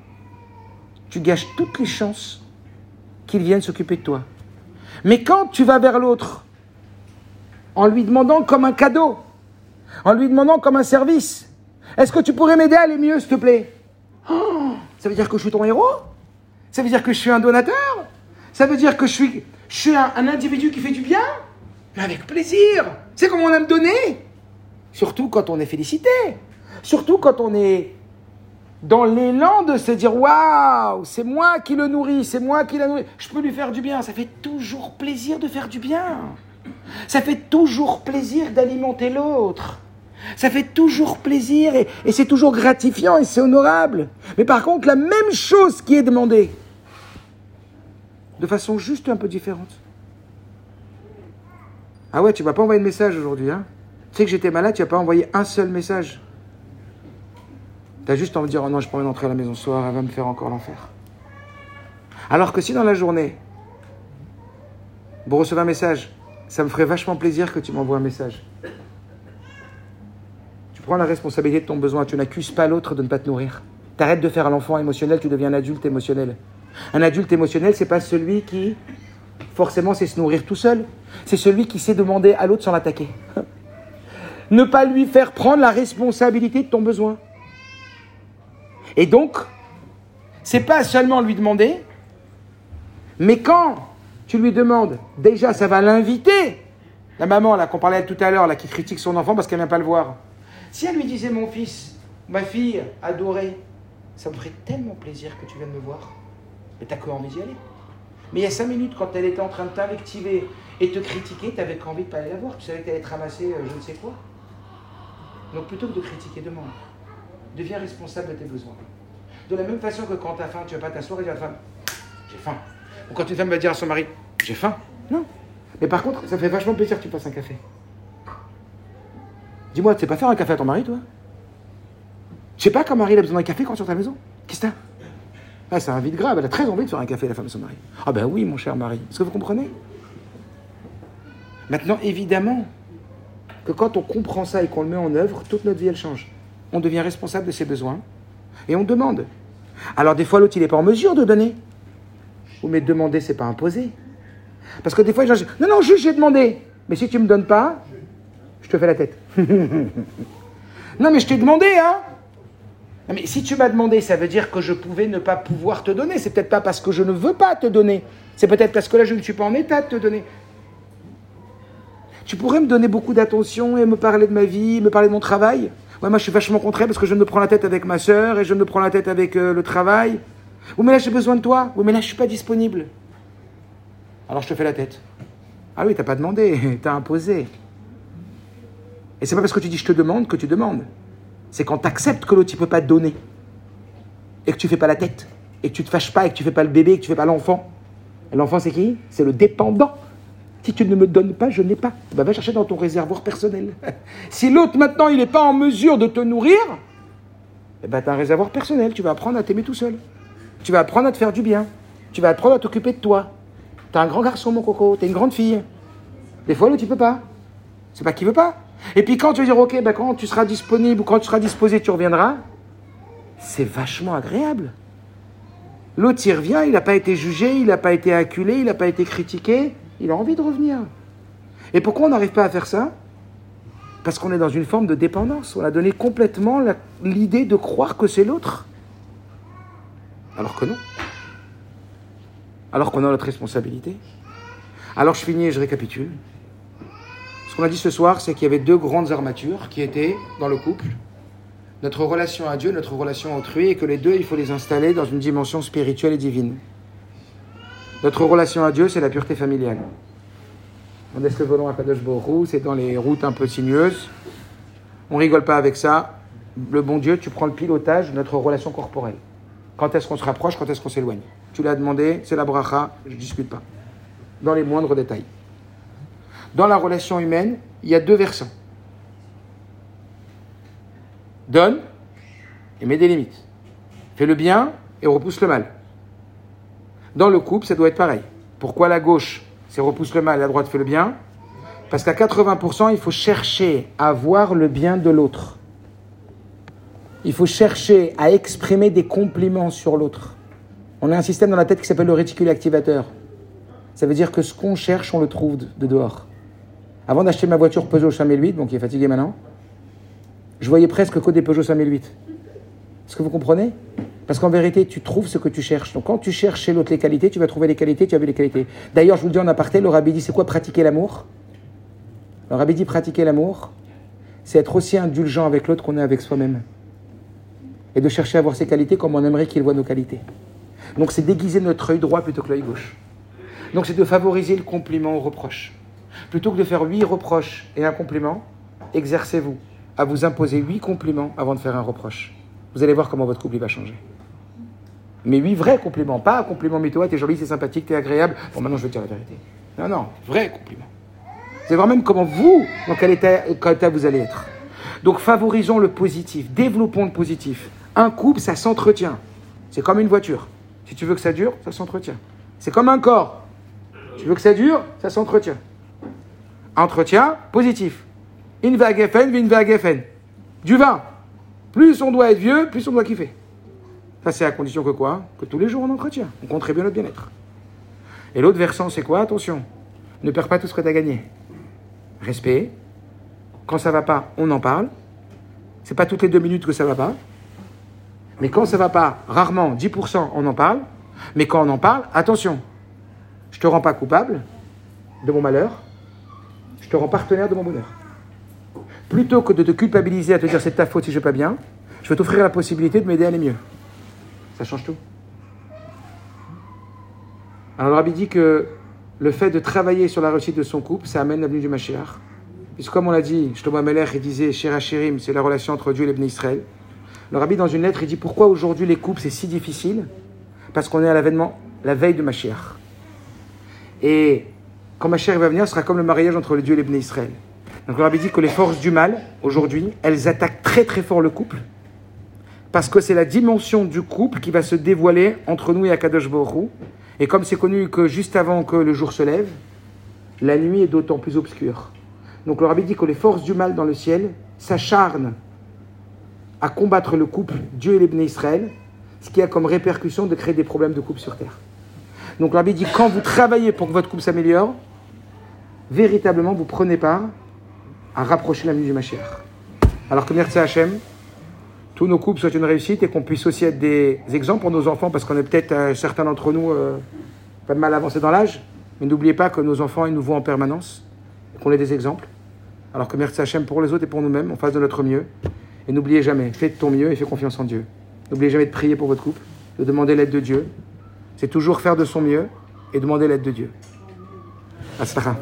tu gâches toutes les chances qu'il vienne s'occuper de toi. Mais quand tu vas vers l'autre en lui demandant comme un cadeau, en lui demandant comme un service, est-ce que tu pourrais m'aider à aller mieux, s'il te plaît? Oh, ça veut dire que je suis ton héros? Ça veut dire que je suis un donateur? Ça veut dire que je suis, un, individu qui fait du bien? Mais avec plaisir! C'est comme on aime donner Surtout quand on est félicité Surtout quand on est dans l'élan de se dire waouh, c'est moi qui le nourris, c'est moi qui la nourris, je peux lui faire du bien. Ça fait toujours plaisir de faire du bien. Ça fait toujours plaisir d'alimenter l'autre. Ça fait toujours plaisir et, c'est toujours gratifiant et c'est honorable. Mais par contre, la même chose qui est demandée, de façon juste un peu différente. Ah ouais, tu vas pas envoyer de message aujourd'hui, hein? Tu sais que j'étais malade, tu vas pas envoyé un seul message. Tu as juste envie de dire, oh non, je pas envie d'entrer à la maison ce soir, elle va me faire encore l'enfer. Alors que si dans la journée, vous recevez un message, ça me ferait vachement plaisir que tu m'envoies un message. Tu prends la responsabilité de ton besoin, tu n'accuses pas l'autre de ne pas te nourrir. T'arrêtes de faire l'enfant émotionnel, tu deviens un adulte émotionnel. Un adulte émotionnel, c'est pas celui qui, forcément, sait se nourrir tout seul. C'est celui qui sait demander à l'autre sans l'attaquer. Ne pas lui faire prendre la responsabilité de ton besoin. Et donc, c'est pas seulement lui demander, mais quand tu lui demandes, déjà ça va l'inviter. La maman là qu'on parlait tout à l'heure, là qui critique son enfant parce qu'elle vient pas le voir. Si elle lui disait mon fils, ma fille adorée, ça me ferait tellement plaisir que tu viennes me voir. Mais t'as que envie d'y aller. Mais il y a cinq minutes, quand elle était en train de t'invectiver et te critiquer, t'avais qu'envie de pas aller la voir. Tu savais que t'allais te ramasser euh, je ne sais quoi. Donc plutôt que de critiquer, demande. Deviens responsable de tes besoins. De la même façon que quand t'as faim, tu vas pas t'asseoir et dire à ta femme, j'ai faim. Ou quand une femme va dire à son mari, j'ai faim? Non. Mais par contre, ça fait vachement plaisir que tu fasses un café. Dis-moi, tu sais pas faire un café à ton mari, toi? Je sais pas quand Marie a besoin d'un café quand sur ta maison. Qu'est-ce que t'as? Ah, c'est un vide grave. Elle a très envie de faire un café, la femme de son mari. Ah ben oui, mon cher mari. Est-ce que vous comprenez? Maintenant, évidemment, que quand on comprend ça et qu'on le met en œuvre, toute notre vie, elle change. On devient responsable de ses besoins et on demande. Alors des fois, l'autre, il n'est pas en mesure de donner. Oui, mais demander, c'est pas imposer. Parce que des fois, les gens non, non, juste j'ai demandé. Mais si tu me donnes pas, je te fais la tête. non, mais je t'ai demandé, hein. Mais si tu m'as demandé, ça veut dire que je pouvais ne pas pouvoir te donner. C'est peut-être pas parce que je ne veux pas te donner. C'est peut-être parce que là, je ne suis pas en état de te donner. Tu pourrais me donner beaucoup d'attention et me parler de ma vie, me parler de mon travail? Ouais, moi, je suis vachement contraire parce que je me prends la tête avec ma soeur et je me prends la tête avec euh, le travail. Oui, mais là, j'ai besoin de toi. Oui, mais là, je suis pas disponible. Alors, je te fais la tête. Ah oui, t'as pas demandé, t'as imposé. Et c'est pas parce que tu dis je te demande que tu demandes. C'est quand tu acceptes que l'autre ne peut pas te donner. Et que tu fais pas la tête. Et que tu te fâches pas et que tu fais pas le bébé et que tu fais pas l'enfant. Et L'enfant, c'est qui? C'est le dépendant. Si tu ne me donnes pas, je n'ai pas. Bah, va chercher dans ton réservoir personnel. si l'autre, maintenant, il n'est pas en mesure de te nourrir, eh ben, tu as un réservoir personnel. Tu vas apprendre à t'aimer tout seul. Tu vas apprendre à te faire du bien. Tu vas apprendre à t'occuper de toi. Tu es un grand garçon, mon coco. Tu es une grande fille. Des fois, l'autre, il peut pas. C'est pas qu'il veut pas. Et puis quand tu vas dire, ok, ben, quand tu seras disponible ou quand tu seras disposé, tu reviendras, c'est vachement agréable. L'autre, il revient, il n'a pas été jugé, il n'a pas été acculé, il n'a pas été critiqué, il a envie de revenir. Et pourquoi on n'arrive pas à faire ça? Parce qu'on est dans une forme de dépendance. On a donné complètement l'idée de croire que c'est l'autre. Alors que non. Alors qu'on a notre responsabilité. Alors je finis et je récapitule. Ce qu'on a dit ce soir, c'est qu'il y avait deux grandes armatures qui étaient dans le couple. Notre relation à Dieu, notre relation à autrui, et que les deux, il faut les installer dans une dimension spirituelle et divine. Notre relation à Dieu, c'est la pureté familiale. On laisse le volant à Kadosh Borou, c'est dans les routes un peu sinueuses. On rigole pas avec ça. Le bon Dieu, tu prends le pilotage de notre relation corporelle. Quand est-ce qu'on se rapproche, quand est-ce qu'on s'éloigne? Tu l'as demandé, c'est la bracha, je ne discute pas. Dans les moindres détails. Dans la relation humaine, il y a deux versants. Donne et mets des limites. Fais le bien et repousse le mal. Dans le couple, ça doit être pareil. Pourquoi la gauche, c'est repousse le mal, la droite fait le bien? Parce qu'à 80%, il faut chercher à voir le bien de l'autre. Il faut chercher à exprimer des compliments sur l'autre. On a un système dans la tête qui s'appelle le réticule activateur. Ça veut dire que ce qu'on cherche, on le trouve de, de dehors. Avant d'acheter ma voiture Peugeot 5008, bon qui est fatigué maintenant, je voyais presque que des Peugeot 5008. Est-ce que vous comprenez? Parce qu'en vérité, tu trouves ce que tu cherches. Donc quand tu cherches chez l'autre les qualités, tu vas trouver les qualités, tu as vu les qualités. D'ailleurs, je vous le dis en aparté, le rabbi dit c'est quoi pratiquer l'amour? Le rabbi dit pratiquer l'amour, c'est être aussi indulgent avec l'autre qu'on est avec soi-même. Et de chercher à voir ses qualités comme on aimerait qu'il voit nos qualités. Donc c'est déguiser notre œil droit plutôt que l'œil gauche. Donc c'est de favoriser le compliment au reproche. Plutôt que de faire huit reproches et un compliment, exercez-vous à vous imposer huit compliments avant de faire un reproche. Vous allez voir comment votre couple il va changer. Mais huit vrais compliments, pas un compliment mytho, Ah, t'es joli, c'est sympathique, t'es agréable. Bon, maintenant je vais te dire la vérité. Non, non, vrai compliment. Allez voir même comment vous, dans quel état, quel état vous allez être. Donc favorisons le positif, développons le positif. Un couple, ça s'entretient. C'est comme une voiture. Si tu veux que ça dure, ça s'entretient. C'est comme un corps. Tu veux que ça dure, ça s'entretient. Entretien positif. In geffen, vin geffen. Du vin. Plus on doit être vieux, plus on doit kiffer. Ça, c'est à condition que quoi? Que tous les jours on entretient. On contribue à notre bien-être. Et l'autre versant, c'est quoi? Attention. Ne perds pas tout ce que tu as gagné. Respect. Quand ça va pas, on en parle. C'est pas toutes les deux minutes que ça va pas. Mais quand ça va pas, rarement, 10%, on en parle. Mais quand on en parle, attention. Je te rends pas coupable de mon malheur. Je te rends partenaire de mon bonheur. Plutôt que de te culpabiliser à te dire c'est ta faute si je vais pas bien, je vais t'offrir la possibilité de m'aider à aller mieux. Ça change tout. Alors le rabbi dit que le fait de travailler sur la réussite de son couple, ça amène l'avenue du Mashiach. Puisque comme on l'a dit, Shlomo Melech, il disait, Shira Shirim, c'est la relation entre Dieu et l'Ebné Israël. Le rabbi, dans une lettre, il dit pourquoi aujourd'hui les couples, c'est si difficile? Parce qu'on est à l'avènement, la veille de Mashiach. Et quand Mashiach va venir, ce sera comme le mariage entre le Dieu et l'Ebné Israël. Donc le rabbi dit que les forces du mal, aujourd'hui, elles attaquent très très fort le couple. Parce que c'est la dimension du couple qui va se dévoiler entre nous et Akadosh Baruch Et comme c'est connu que juste avant que le jour se lève, la nuit est d'autant plus obscure. Donc le rabbi dit que les forces du mal dans le ciel s'acharnent à combattre le couple Dieu et l'Ebné Israël, ce qui a comme répercussion de créer des problèmes de couple sur terre. Donc le rabbi dit quand vous travaillez pour que votre couple s'améliore, véritablement vous prenez part à rapprocher l'avenue du Mashiach. Alors que merci Hachem, tous nos couples soient une réussite et qu'on puisse aussi être des exemples pour nos enfants, parce qu'on est peut-être, euh, certains d'entre nous, euh, pas mal avancés dans l'âge, mais n'oubliez pas que nos enfants, ils nous voient en permanence, et qu'on est des exemples. Alors que merci Hachem pour les autres et pour nous-mêmes, on fasse de notre mieux. Et n'oubliez jamais, faites ton mieux et faites confiance en Dieu. N'oubliez jamais de prier pour votre couple, de demander l'aide de Dieu. C'est toujours faire de son mieux et demander l'aide de Dieu. Aslacha.